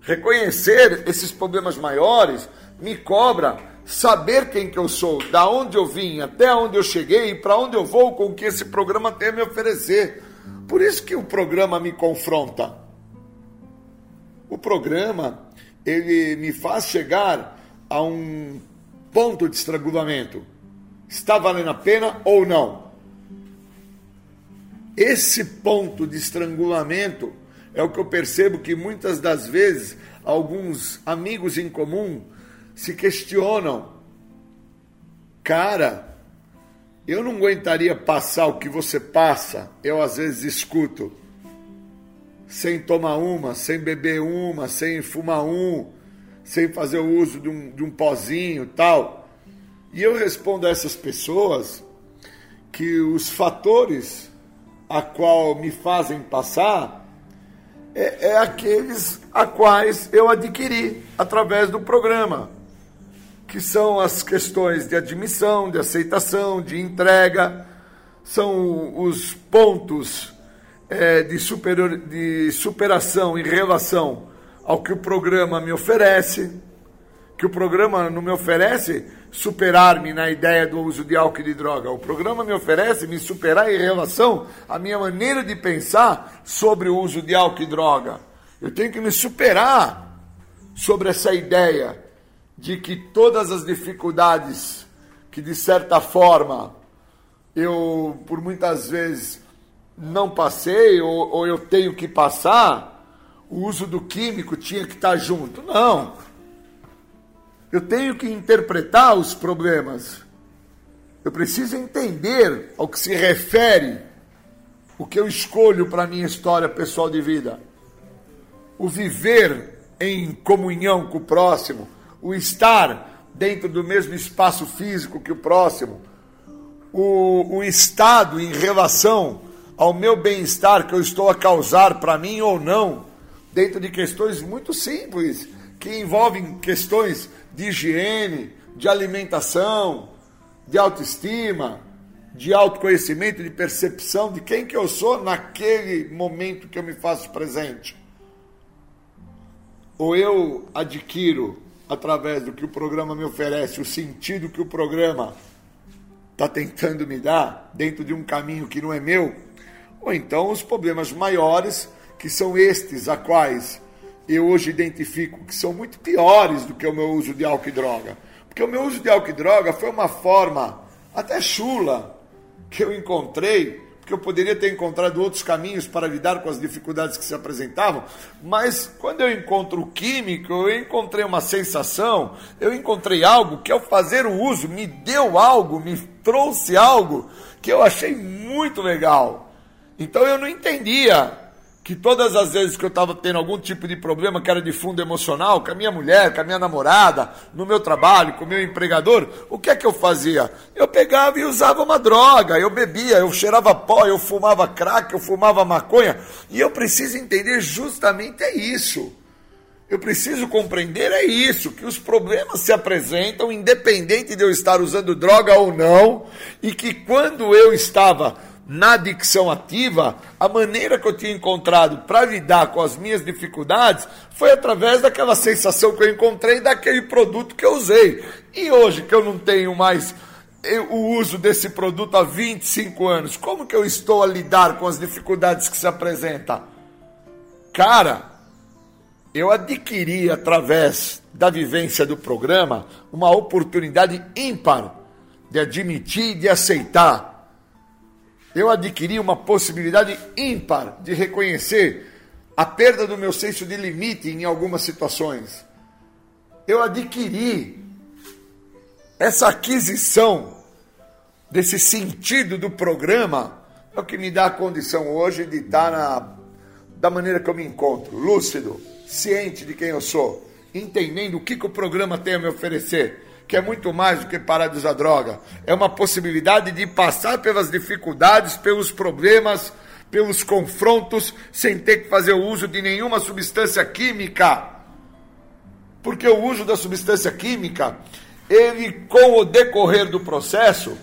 Reconhecer esses problemas maiores me cobra saber quem que eu sou, da onde eu vim, até onde eu cheguei, para onde eu vou, com o que esse programa tem a me oferecer. Por isso que o programa me confronta. O programa ele me faz chegar a um ponto de estrangulamento. Está valendo a pena ou não? Esse ponto de estrangulamento é o que eu percebo que muitas das vezes alguns amigos em comum se questionam. Cara, eu não aguentaria passar o que você passa, eu às vezes escuto, sem tomar uma, sem beber uma, sem fumar um, sem fazer o uso de um, de um pozinho tal. E eu respondo a essas pessoas que os fatores a qual me fazem passar é, é aqueles a quais eu adquiri através do programa que são as questões de admissão, de aceitação, de entrega, são os pontos é, de, superior, de superação em relação ao que o programa me oferece, que o programa não me oferece superar-me na ideia do uso de álcool e de droga. O programa me oferece me superar em relação à minha maneira de pensar sobre o uso de álcool e droga. Eu tenho que me superar sobre essa ideia de que todas as dificuldades que de certa forma eu por muitas vezes não passei ou, ou eu tenho que passar, o uso do químico tinha que estar junto. Não. Eu tenho que interpretar os problemas. Eu preciso entender ao que se refere o que eu escolho para a minha história pessoal de vida. O viver em comunhão com o próximo, o estar dentro do mesmo espaço físico que o próximo, o, o estado em relação ao meu bem-estar que eu estou a causar para mim ou não, dentro de questões muito simples, que envolvem questões de higiene, de alimentação, de autoestima, de autoconhecimento, de percepção de quem que eu sou naquele momento que eu me faço presente. Ou eu adquiro através do que o programa me oferece, o sentido que o programa está tentando me dar, dentro de um caminho que não é meu, ou então os problemas maiores, que são estes a quais eu hoje identifico que são muito piores do que o meu uso de álcool e droga. Porque o meu uso de álcool e droga foi uma forma até chula que eu encontrei que eu poderia ter encontrado outros caminhos para lidar com as dificuldades que se apresentavam, mas quando eu encontro o químico, eu encontrei uma sensação, eu encontrei algo que ao fazer o uso me deu algo, me trouxe algo que eu achei muito legal. Então eu não entendia que todas as vezes que eu estava tendo algum tipo de problema que era de fundo emocional, com a minha mulher, com a minha namorada, no meu trabalho, com o meu empregador, o que é que eu fazia? Eu pegava e usava uma droga, eu bebia, eu cheirava pó, eu fumava crack, eu fumava maconha, e eu preciso entender justamente é isso. Eu preciso compreender é isso, que os problemas se apresentam independente de eu estar usando droga ou não, e que quando eu estava na dicção ativa, a maneira que eu tinha encontrado para lidar com as minhas dificuldades foi através daquela sensação que eu encontrei daquele produto que eu usei. E hoje que eu não tenho mais o uso desse produto há 25 anos, como que eu estou a lidar com as dificuldades que se apresentam? Cara, eu adquiri através da vivência do programa uma oportunidade ímpar de admitir e de aceitar eu adquiri uma possibilidade ímpar de reconhecer a perda do meu senso de limite em algumas situações. Eu adquiri essa aquisição desse sentido do programa é o que me dá a condição hoje de estar na, da maneira que eu me encontro, lúcido, ciente de quem eu sou, entendendo o que, que o programa tem a me oferecer que é muito mais do que parar de usar droga. É uma possibilidade de passar pelas dificuldades, pelos problemas, pelos confrontos, sem ter que fazer o uso de nenhuma substância química. Porque o uso da substância química, ele, com o decorrer do processo,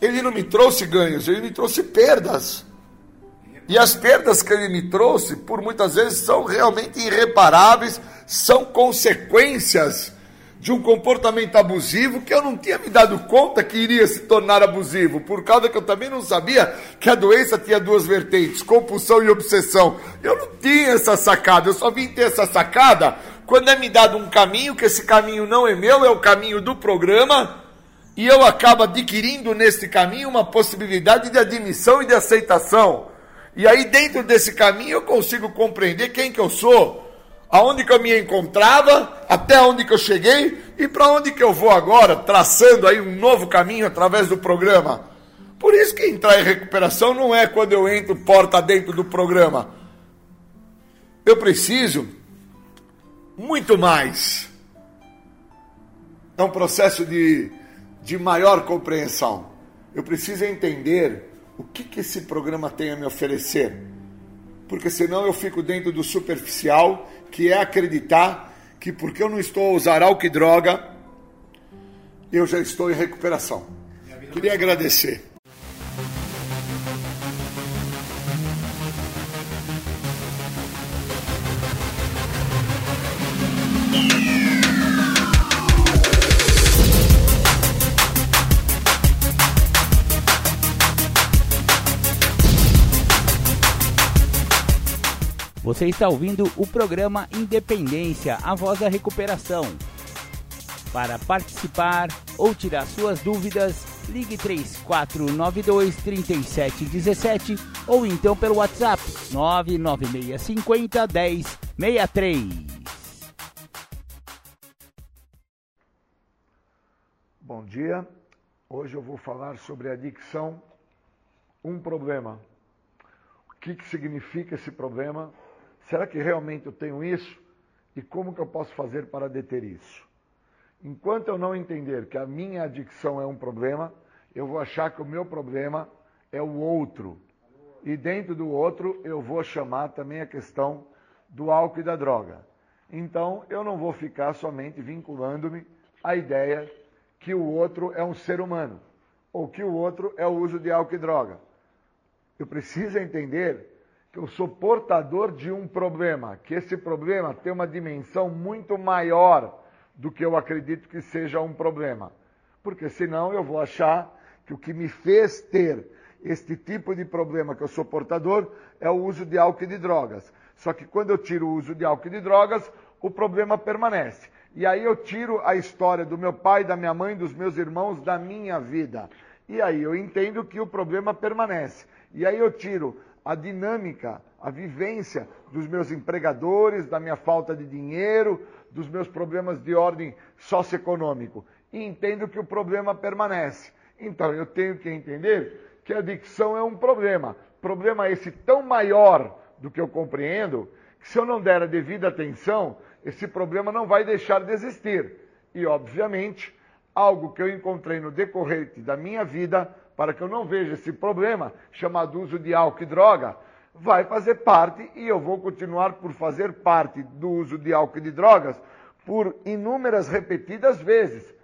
ele não me trouxe ganhos, ele me trouxe perdas. E as perdas que ele me trouxe, por muitas vezes, são realmente irreparáveis, são consequências de um comportamento abusivo que eu não tinha me dado conta que iria se tornar abusivo, por causa que eu também não sabia que a doença tinha duas vertentes, compulsão e obsessão. Eu não tinha essa sacada, eu só vim ter essa sacada quando é me dado um caminho, que esse caminho não é meu, é o caminho do programa, e eu acabo adquirindo nesse caminho uma possibilidade de admissão e de aceitação. E aí, dentro desse caminho, eu consigo compreender quem que eu sou, aonde que eu me encontrava, até onde que eu cheguei e para onde que eu vou agora, traçando aí um novo caminho através do programa. Por isso que entrar em recuperação não é quando eu entro porta dentro do programa. Eu preciso muito mais. É um processo de, de maior compreensão. Eu preciso entender o que, que esse programa tem a me oferecer. Porque senão eu fico dentro do superficial que é acreditar que porque eu não estou a usar álcool e droga, eu já estou em recuperação. Queria agradecer. Você está ouvindo o programa Independência, a voz da recuperação. Para participar ou tirar suas dúvidas, ligue 3492 3717 ou então pelo WhatsApp 99650 1063. Bom dia. Hoje eu vou falar sobre adicção, um problema. O que, que significa esse problema? Será que realmente eu tenho isso? E como que eu posso fazer para deter isso? Enquanto eu não entender que a minha adicção é um problema, eu vou achar que o meu problema é o outro. E dentro do outro, eu vou chamar também a questão do álcool e da droga. Então, eu não vou ficar somente vinculando-me à ideia que o outro é um ser humano, ou que o outro é o uso de álcool e droga. Eu preciso entender que eu sou portador de um problema, que esse problema tem uma dimensão muito maior do que eu acredito que seja um problema. Porque senão eu vou achar que o que me fez ter este tipo de problema que eu sou portador é o uso de álcool e de drogas. Só que quando eu tiro o uso de álcool e de drogas, o problema permanece. E aí eu tiro a história do meu pai, da minha mãe, dos meus irmãos, da minha vida. E aí eu entendo que o problema permanece. E aí eu tiro a dinâmica, a vivência dos meus empregadores, da minha falta de dinheiro, dos meus problemas de ordem socioeconômico. E entendo que o problema permanece. Então eu tenho que entender que a adicção é um problema. Problema esse tão maior do que eu compreendo, que se eu não der a devida atenção, esse problema não vai deixar de existir. E, obviamente, algo que eu encontrei no decorrer da minha vida para que eu não veja esse problema chamado uso de álcool e droga, vai fazer parte e eu vou continuar por fazer parte do uso de álcool e de drogas por inúmeras repetidas vezes.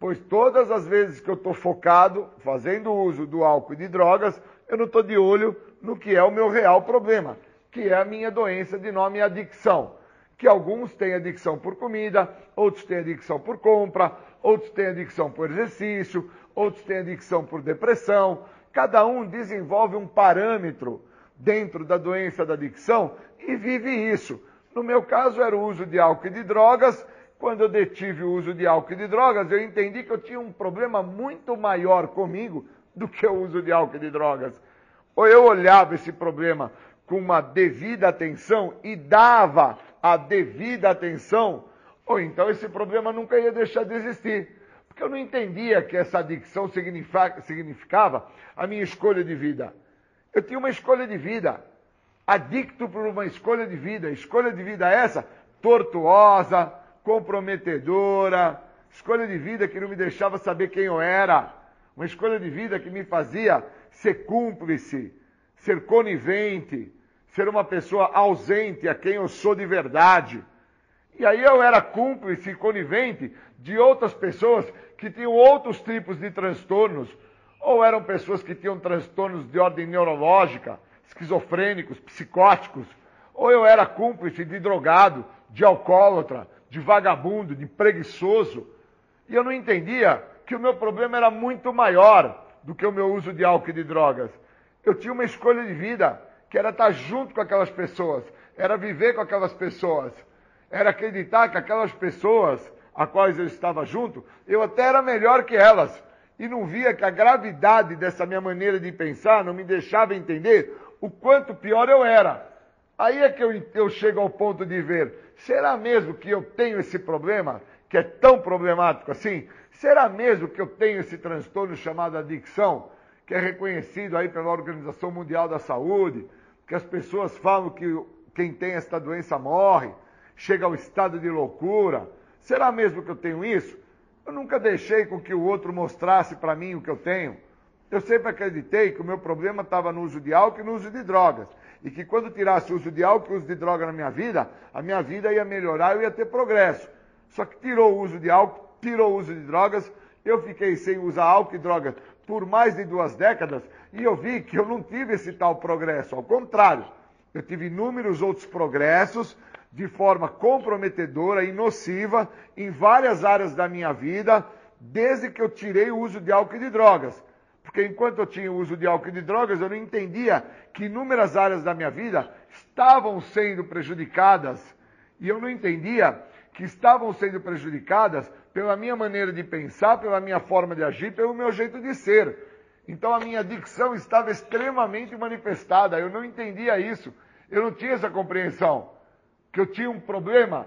Pois todas as vezes que eu estou focado fazendo uso do álcool e de drogas, eu não estou de olho no que é o meu real problema, que é a minha doença de nome adicção. Que alguns têm adicção por comida, outros têm adicção por compra, outros têm adicção por exercício, outros têm adicção por depressão. Cada um desenvolve um parâmetro dentro da doença da adicção e vive isso. No meu caso, era o uso de álcool e de drogas. Quando eu detive o uso de álcool e de drogas, eu entendi que eu tinha um problema muito maior comigo do que o uso de álcool e de drogas. Ou eu olhava esse problema com uma devida atenção e dava a devida atenção, ou então esse problema nunca ia deixar de existir. Porque eu não entendia que essa adicção significava a minha escolha de vida. Eu tinha uma escolha de vida. Adicto por uma escolha de vida. Escolha de vida essa tortuosa, comprometedora, escolha de vida que não me deixava saber quem eu era. Uma escolha de vida que me fazia ser cúmplice, ser conivente, ser uma pessoa ausente a quem eu sou de verdade. E aí eu era cúmplice e conivente de outras pessoas que tinham outros tipos de transtornos, ou eram pessoas que tinham transtornos de ordem neurológica, esquizofrênicos, psicóticos, ou eu era cúmplice de drogado, de alcoólatra, de vagabundo, de preguiçoso. E eu não entendia que o meu problema era muito maior do que o meu uso de álcool e de drogas. Eu tinha uma escolha de vida, que era estar junto com aquelas pessoas, era viver com aquelas pessoas, era acreditar que aquelas pessoas a quais eu estava junto, eu até era melhor que elas. E não via que a gravidade dessa minha maneira de pensar não me deixava entender o quanto pior eu era. Aí é que eu, eu chego ao ponto de ver, será mesmo que eu tenho esse problema, que é tão problemático assim? Será mesmo que eu tenho esse transtorno chamado adicção, que é reconhecido aí pela Organização Mundial da Saúde, que as pessoas falam que quem tem esta doença morre, chega ao estado de loucura? Será mesmo que eu tenho isso? Eu nunca deixei com que o outro mostrasse para mim o que eu tenho. Eu sempre acreditei que o meu problema estava no uso de álcool e no uso de drogas. E que quando tirasse o uso de álcool e o uso de droga na minha vida, a minha vida ia melhorar, eu ia ter progresso. Só que tirou o uso de álcool, tirou o uso de drogas, eu fiquei sem usar álcool e drogas por mais de duas décadas e eu vi que eu não tive esse tal progresso. Ao contrário, eu tive inúmeros outros progressos de forma comprometedora e nociva em várias áreas da minha vida, desde que eu tirei o uso de álcool e de drogas. Porque enquanto eu tinha o uso de álcool e de drogas, eu não entendia que inúmeras áreas da minha vida estavam sendo prejudicadas. E eu não entendia que estavam sendo prejudicadas pela minha maneira de pensar, pela minha forma de agir, pelo meu jeito de ser. Então a minha adicção estava extremamente manifestada. Eu não entendia isso. Eu não tinha essa compreensão. Que eu tinha um problema,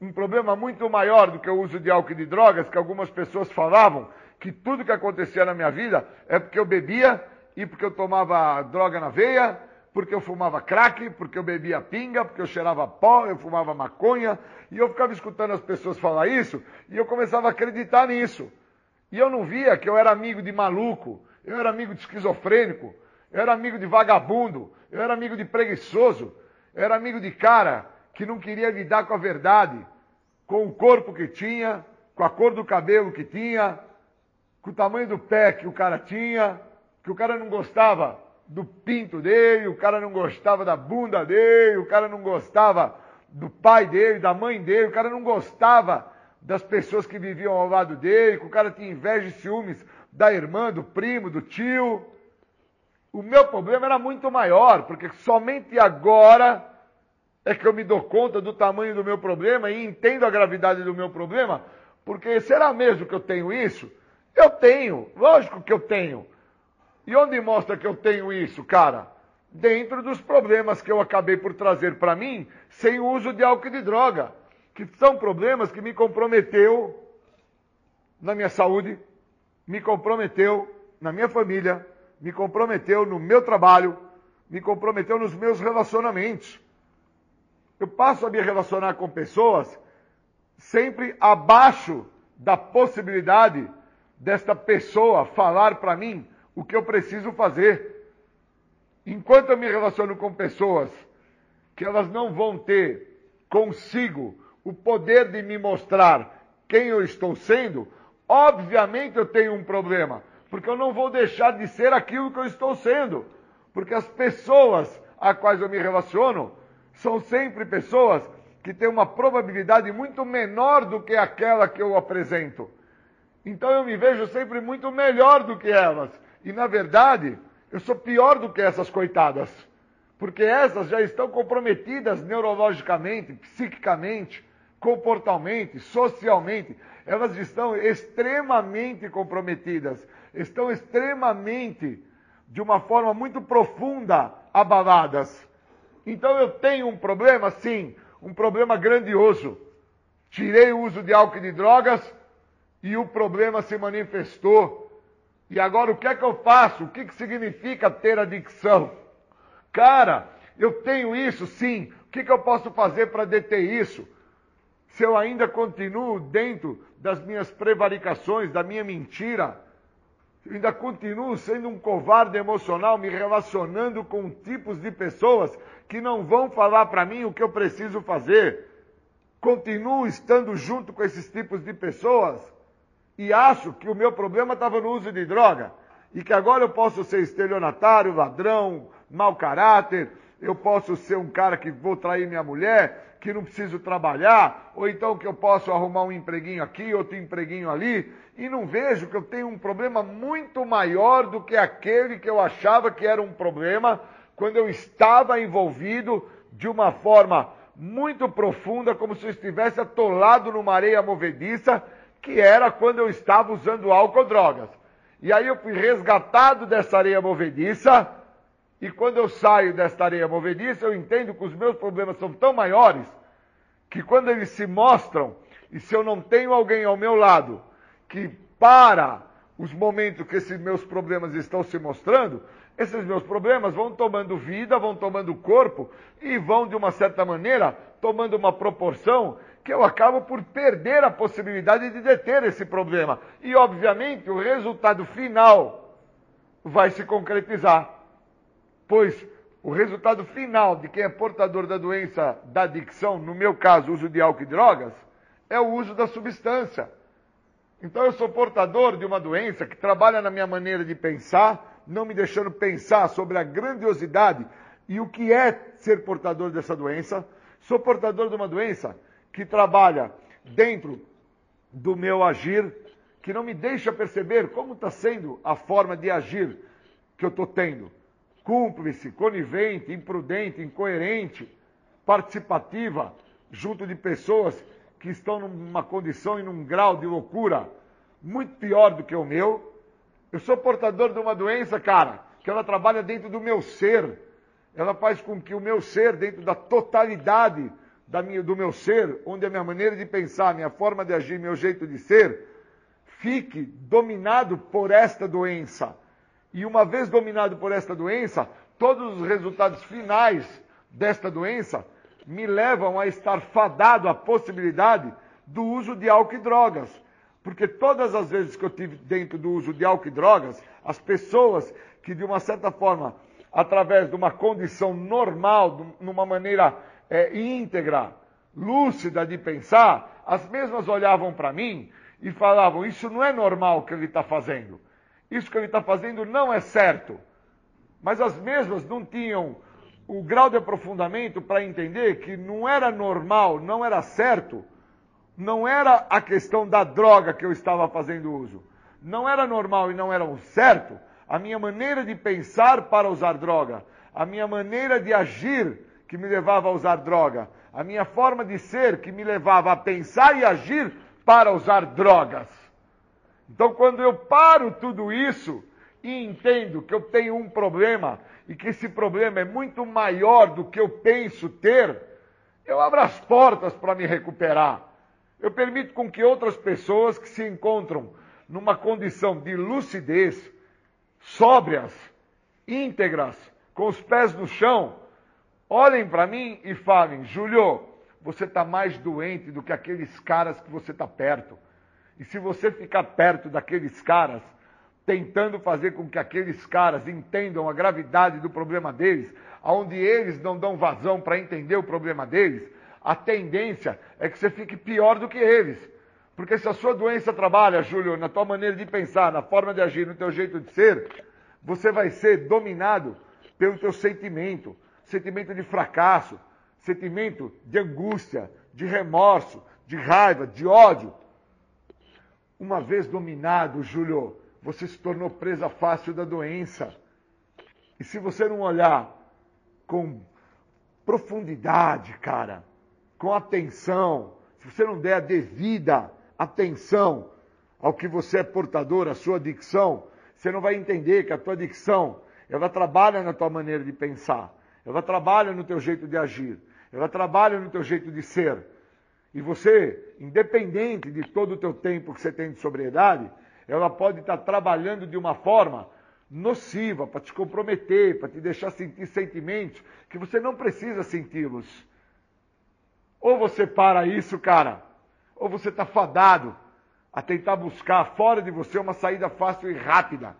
um problema muito maior do que o uso de álcool e de drogas, que algumas pessoas falavam que tudo que acontecia na minha vida é porque eu bebia e porque eu tomava droga na veia, porque eu fumava crack, porque eu bebia pinga, porque eu cheirava pó, eu fumava maconha, e eu ficava escutando as pessoas falar isso, e eu começava a acreditar nisso. E eu não via que eu era amigo de maluco, eu era amigo de esquizofrênico, eu era amigo de vagabundo, eu era amigo de preguiçoso, eu era amigo de cara que não queria lidar com a verdade, com o corpo que tinha, com a cor do cabelo que tinha, com o tamanho do pé que o cara tinha, que o cara não gostava do pinto dele, o cara não gostava da bunda dele, o cara não gostava do pai dele, da mãe dele, o cara não gostava das pessoas que viviam ao lado dele, que o cara tinha inveja e ciúmes da irmã, do primo, do tio. O meu problema era muito maior, porque somente agora é que eu me dou conta do tamanho do meu problema e entendo a gravidade do meu problema, porque será mesmo que eu tenho isso? Eu tenho, lógico que eu tenho. E onde mostra que eu tenho isso, cara? Dentro dos problemas que eu acabei por trazer para mim, sem o uso de álcool e de droga, que são problemas que me comprometeu na minha saúde, me comprometeu na minha família, me comprometeu no meu trabalho, me comprometeu nos meus relacionamentos. Eu passo a me relacionar com pessoas sempre abaixo da possibilidade desta pessoa falar para mim o que eu preciso fazer. Enquanto eu me relaciono com pessoas que elas não vão ter consigo o poder de me mostrar quem eu estou sendo, obviamente eu tenho um problema, porque eu não vou deixar de ser aquilo que eu estou sendo, porque as pessoas a quais eu me relaciono são sempre pessoas que têm uma probabilidade muito menor do que aquela que eu apresento. Então eu me vejo sempre muito melhor do que elas. E na verdade, eu sou pior do que essas coitadas. Porque essas já estão comprometidas neurologicamente, psiquicamente, comportalmente, socialmente. Elas estão extremamente comprometidas. Estão extremamente, de uma forma muito profunda, abaladas. Então eu tenho um problema, sim, um problema grandioso. Tirei o uso de álcool e de drogas e o problema se manifestou e agora o que é que eu faço? O que, que significa ter adicção? Cara, eu tenho isso sim. O que, que eu posso fazer para deter isso? Se eu ainda continuo dentro das minhas prevaricações, da minha mentira, eu ainda continuo sendo um covarde emocional, me relacionando com tipos de pessoas que não vão falar para mim o que eu preciso fazer. Continuo estando junto com esses tipos de pessoas e acho que o meu problema estava no uso de droga e que agora eu posso ser estelionatário, ladrão, mau caráter, eu posso ser um cara que vou trair minha mulher, que não preciso trabalhar, ou então que eu posso arrumar um empreguinho aqui, outro empreguinho ali, e não vejo que eu tenho um problema muito maior do que aquele que eu achava que era um problema quando eu estava envolvido de uma forma muito profunda, como se eu estivesse atolado numa areia movediça, que era quando eu estava usando álcool ou drogas. E aí eu fui resgatado dessa areia movediça, e quando eu saio desta areia movediça, eu entendo que os meus problemas são tão maiores, que quando eles se mostram, e se eu não tenho alguém ao meu lado que para os momentos que esses meus problemas estão se mostrando, esses meus problemas vão tomando vida, vão tomando corpo e vão, de uma certa maneira, tomando uma proporção que eu acabo por perder a possibilidade de deter esse problema. E, obviamente, o resultado final vai se concretizar. Pois o resultado final de quem é portador da doença da adicção, no meu caso, uso de álcool e drogas, é o uso da substância. Então eu sou portador de uma doença que trabalha na minha maneira de pensar, não me deixando pensar sobre a grandiosidade e o que é ser portador dessa doença. Sou portador de uma doença que trabalha dentro do meu agir, que não me deixa perceber como está sendo a forma de agir que eu estou tendo. Cúmplice, conivente, imprudente, incoerente, participativa, junto de pessoas que estão numa condição e num grau de loucura muito pior do que o meu, eu sou portador de uma doença, cara, que ela trabalha dentro do meu ser. Ela faz com que o meu ser, dentro da totalidade da minha, do meu ser, onde a minha maneira de pensar, minha forma de agir, meu jeito de ser, fique dominado por esta doença. E uma vez dominado por esta doença, todos os resultados finais desta doença me levam a estar fadado à possibilidade do uso de álcool e drogas. Porque todas as vezes que eu tive dentro do uso de álcool e drogas, as pessoas que de uma certa forma, através de uma condição normal, numa maneira é, íntegra, lúcida de pensar, as mesmas olhavam para mim e falavam: Isso não é normal que ele está fazendo. Isso que ele está fazendo não é certo. Mas as mesmas não tinham o grau de aprofundamento para entender que não era normal, não era certo não era a questão da droga que eu estava fazendo uso. Não era normal e não era o certo a minha maneira de pensar para usar droga, a minha maneira de agir que me levava a usar droga, a minha forma de ser que me levava a pensar e agir para usar drogas. Então, quando eu paro tudo isso e entendo que eu tenho um problema e que esse problema é muito maior do que eu penso ter, eu abro as portas para me recuperar. Eu permito com que outras pessoas que se encontram numa condição de lucidez, sóbrias, íntegras, com os pés no chão, olhem para mim e falem: Júlio, você está mais doente do que aqueles caras que você está perto. E se você ficar perto daqueles caras, tentando fazer com que aqueles caras entendam a gravidade do problema deles, aonde eles não dão vazão para entender o problema deles, a tendência é que você fique pior do que eles. Porque se a sua doença trabalha, Júlio, na tua maneira de pensar, na forma de agir, no teu jeito de ser, você vai ser dominado pelo teu sentimento, sentimento de fracasso, sentimento de angústia, de remorso, de raiva, de ódio. Uma vez dominado, Júlio, você se tornou presa fácil da doença. E se você não olhar com profundidade, cara, com atenção, se você não der a devida atenção ao que você é portador, à sua adicção, você não vai entender que a tua adicção, ela trabalha na tua maneira de pensar, ela trabalha no teu jeito de agir, ela trabalha no teu jeito de ser. E você, independente de todo o teu tempo que você tem de sobriedade, ela pode estar trabalhando de uma forma nociva para te comprometer, para te deixar sentir sentimentos que você não precisa senti-los. Ou você para isso, cara, ou você está fadado a tentar buscar fora de você uma saída fácil e rápida.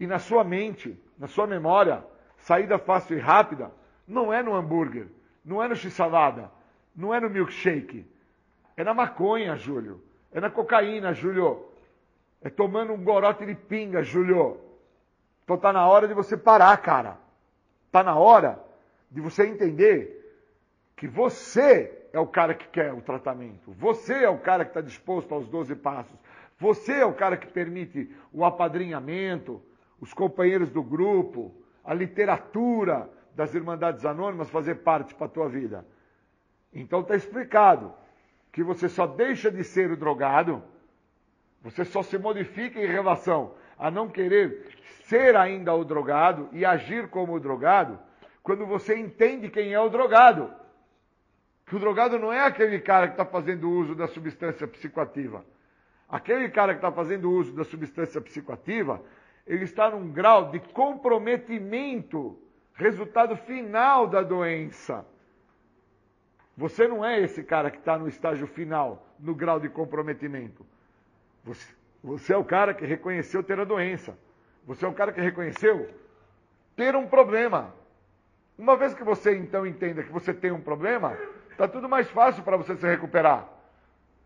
E na sua mente, na sua memória, saída fácil e rápida não é no hambúrguer, não é no x-salada, não é no milkshake. É na maconha, Júlio. É na cocaína, Júlio. É tomando um gorote de pinga, Júlio. Então tá na hora de você parar, cara. Tá na hora de você entender que você é o cara que quer o tratamento, você é o cara que está disposto aos 12 passos, você é o cara que permite o apadrinhamento, os companheiros do grupo, a literatura das Irmandades Anônimas fazer parte para a tua vida. Então está explicado que você só deixa de ser o drogado, você só se modifica em relação a não querer ser ainda o drogado e agir como o drogado, quando você entende quem é o drogado. Que o drogado não é aquele cara que está fazendo uso da substância psicoativa. Aquele cara que está fazendo uso da substância psicoativa, ele está num grau de comprometimento, resultado final da doença. Você não é esse cara que está no estágio final, no grau de comprometimento. Você, você, é o cara que reconheceu ter a doença. Você é o cara que reconheceu ter um problema. Uma vez que você então entenda que você tem um problema, está tudo mais fácil para você se recuperar.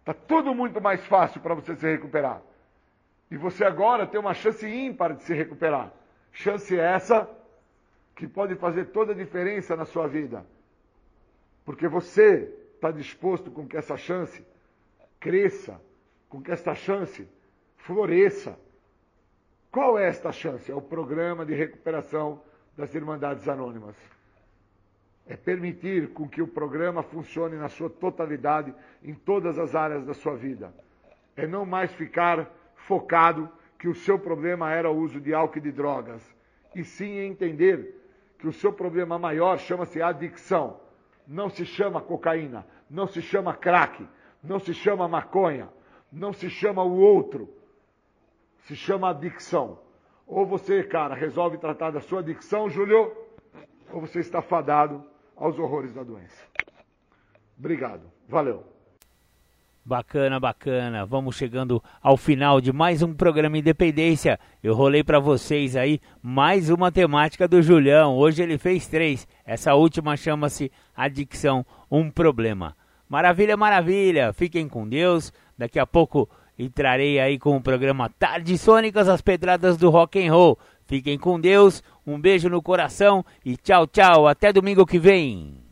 Está tudo muito mais fácil para você se recuperar. E você agora tem uma chance ímpar de se recuperar. Chance essa que pode fazer toda a diferença na sua vida. Porque você está disposto com que essa chance cresça, com que esta chance floresça. Qual é esta chance? É o programa de recuperação das Irmandades Anônimas. É permitir com que o programa funcione na sua totalidade em todas as áreas da sua vida. É não mais ficar focado que o seu problema era o uso de álcool e de drogas, e sim entender que o seu problema maior chama-se adicção não se chama cocaína, não se chama crack, não se chama maconha, não se chama o outro, se chama adicção. Ou você, cara, resolve tratar da sua adicção, Júlio, ou você está fadado aos horrores da doença. Obrigado. Valeu. Bacana, bacana. Vamos chegando ao final de mais um programa Independência. Eu rolei para vocês aí mais uma temática do Julião. Hoje ele fez três. Essa última chama-se Adicção, um problema. Maravilha, maravilha. Fiquem com Deus. Daqui a pouco entrarei aí com o programa Tarde Sônicas, as pedradas do rock and roll. Fiquem com Deus. Um beijo no coração e tchau, tchau. Até domingo que vem.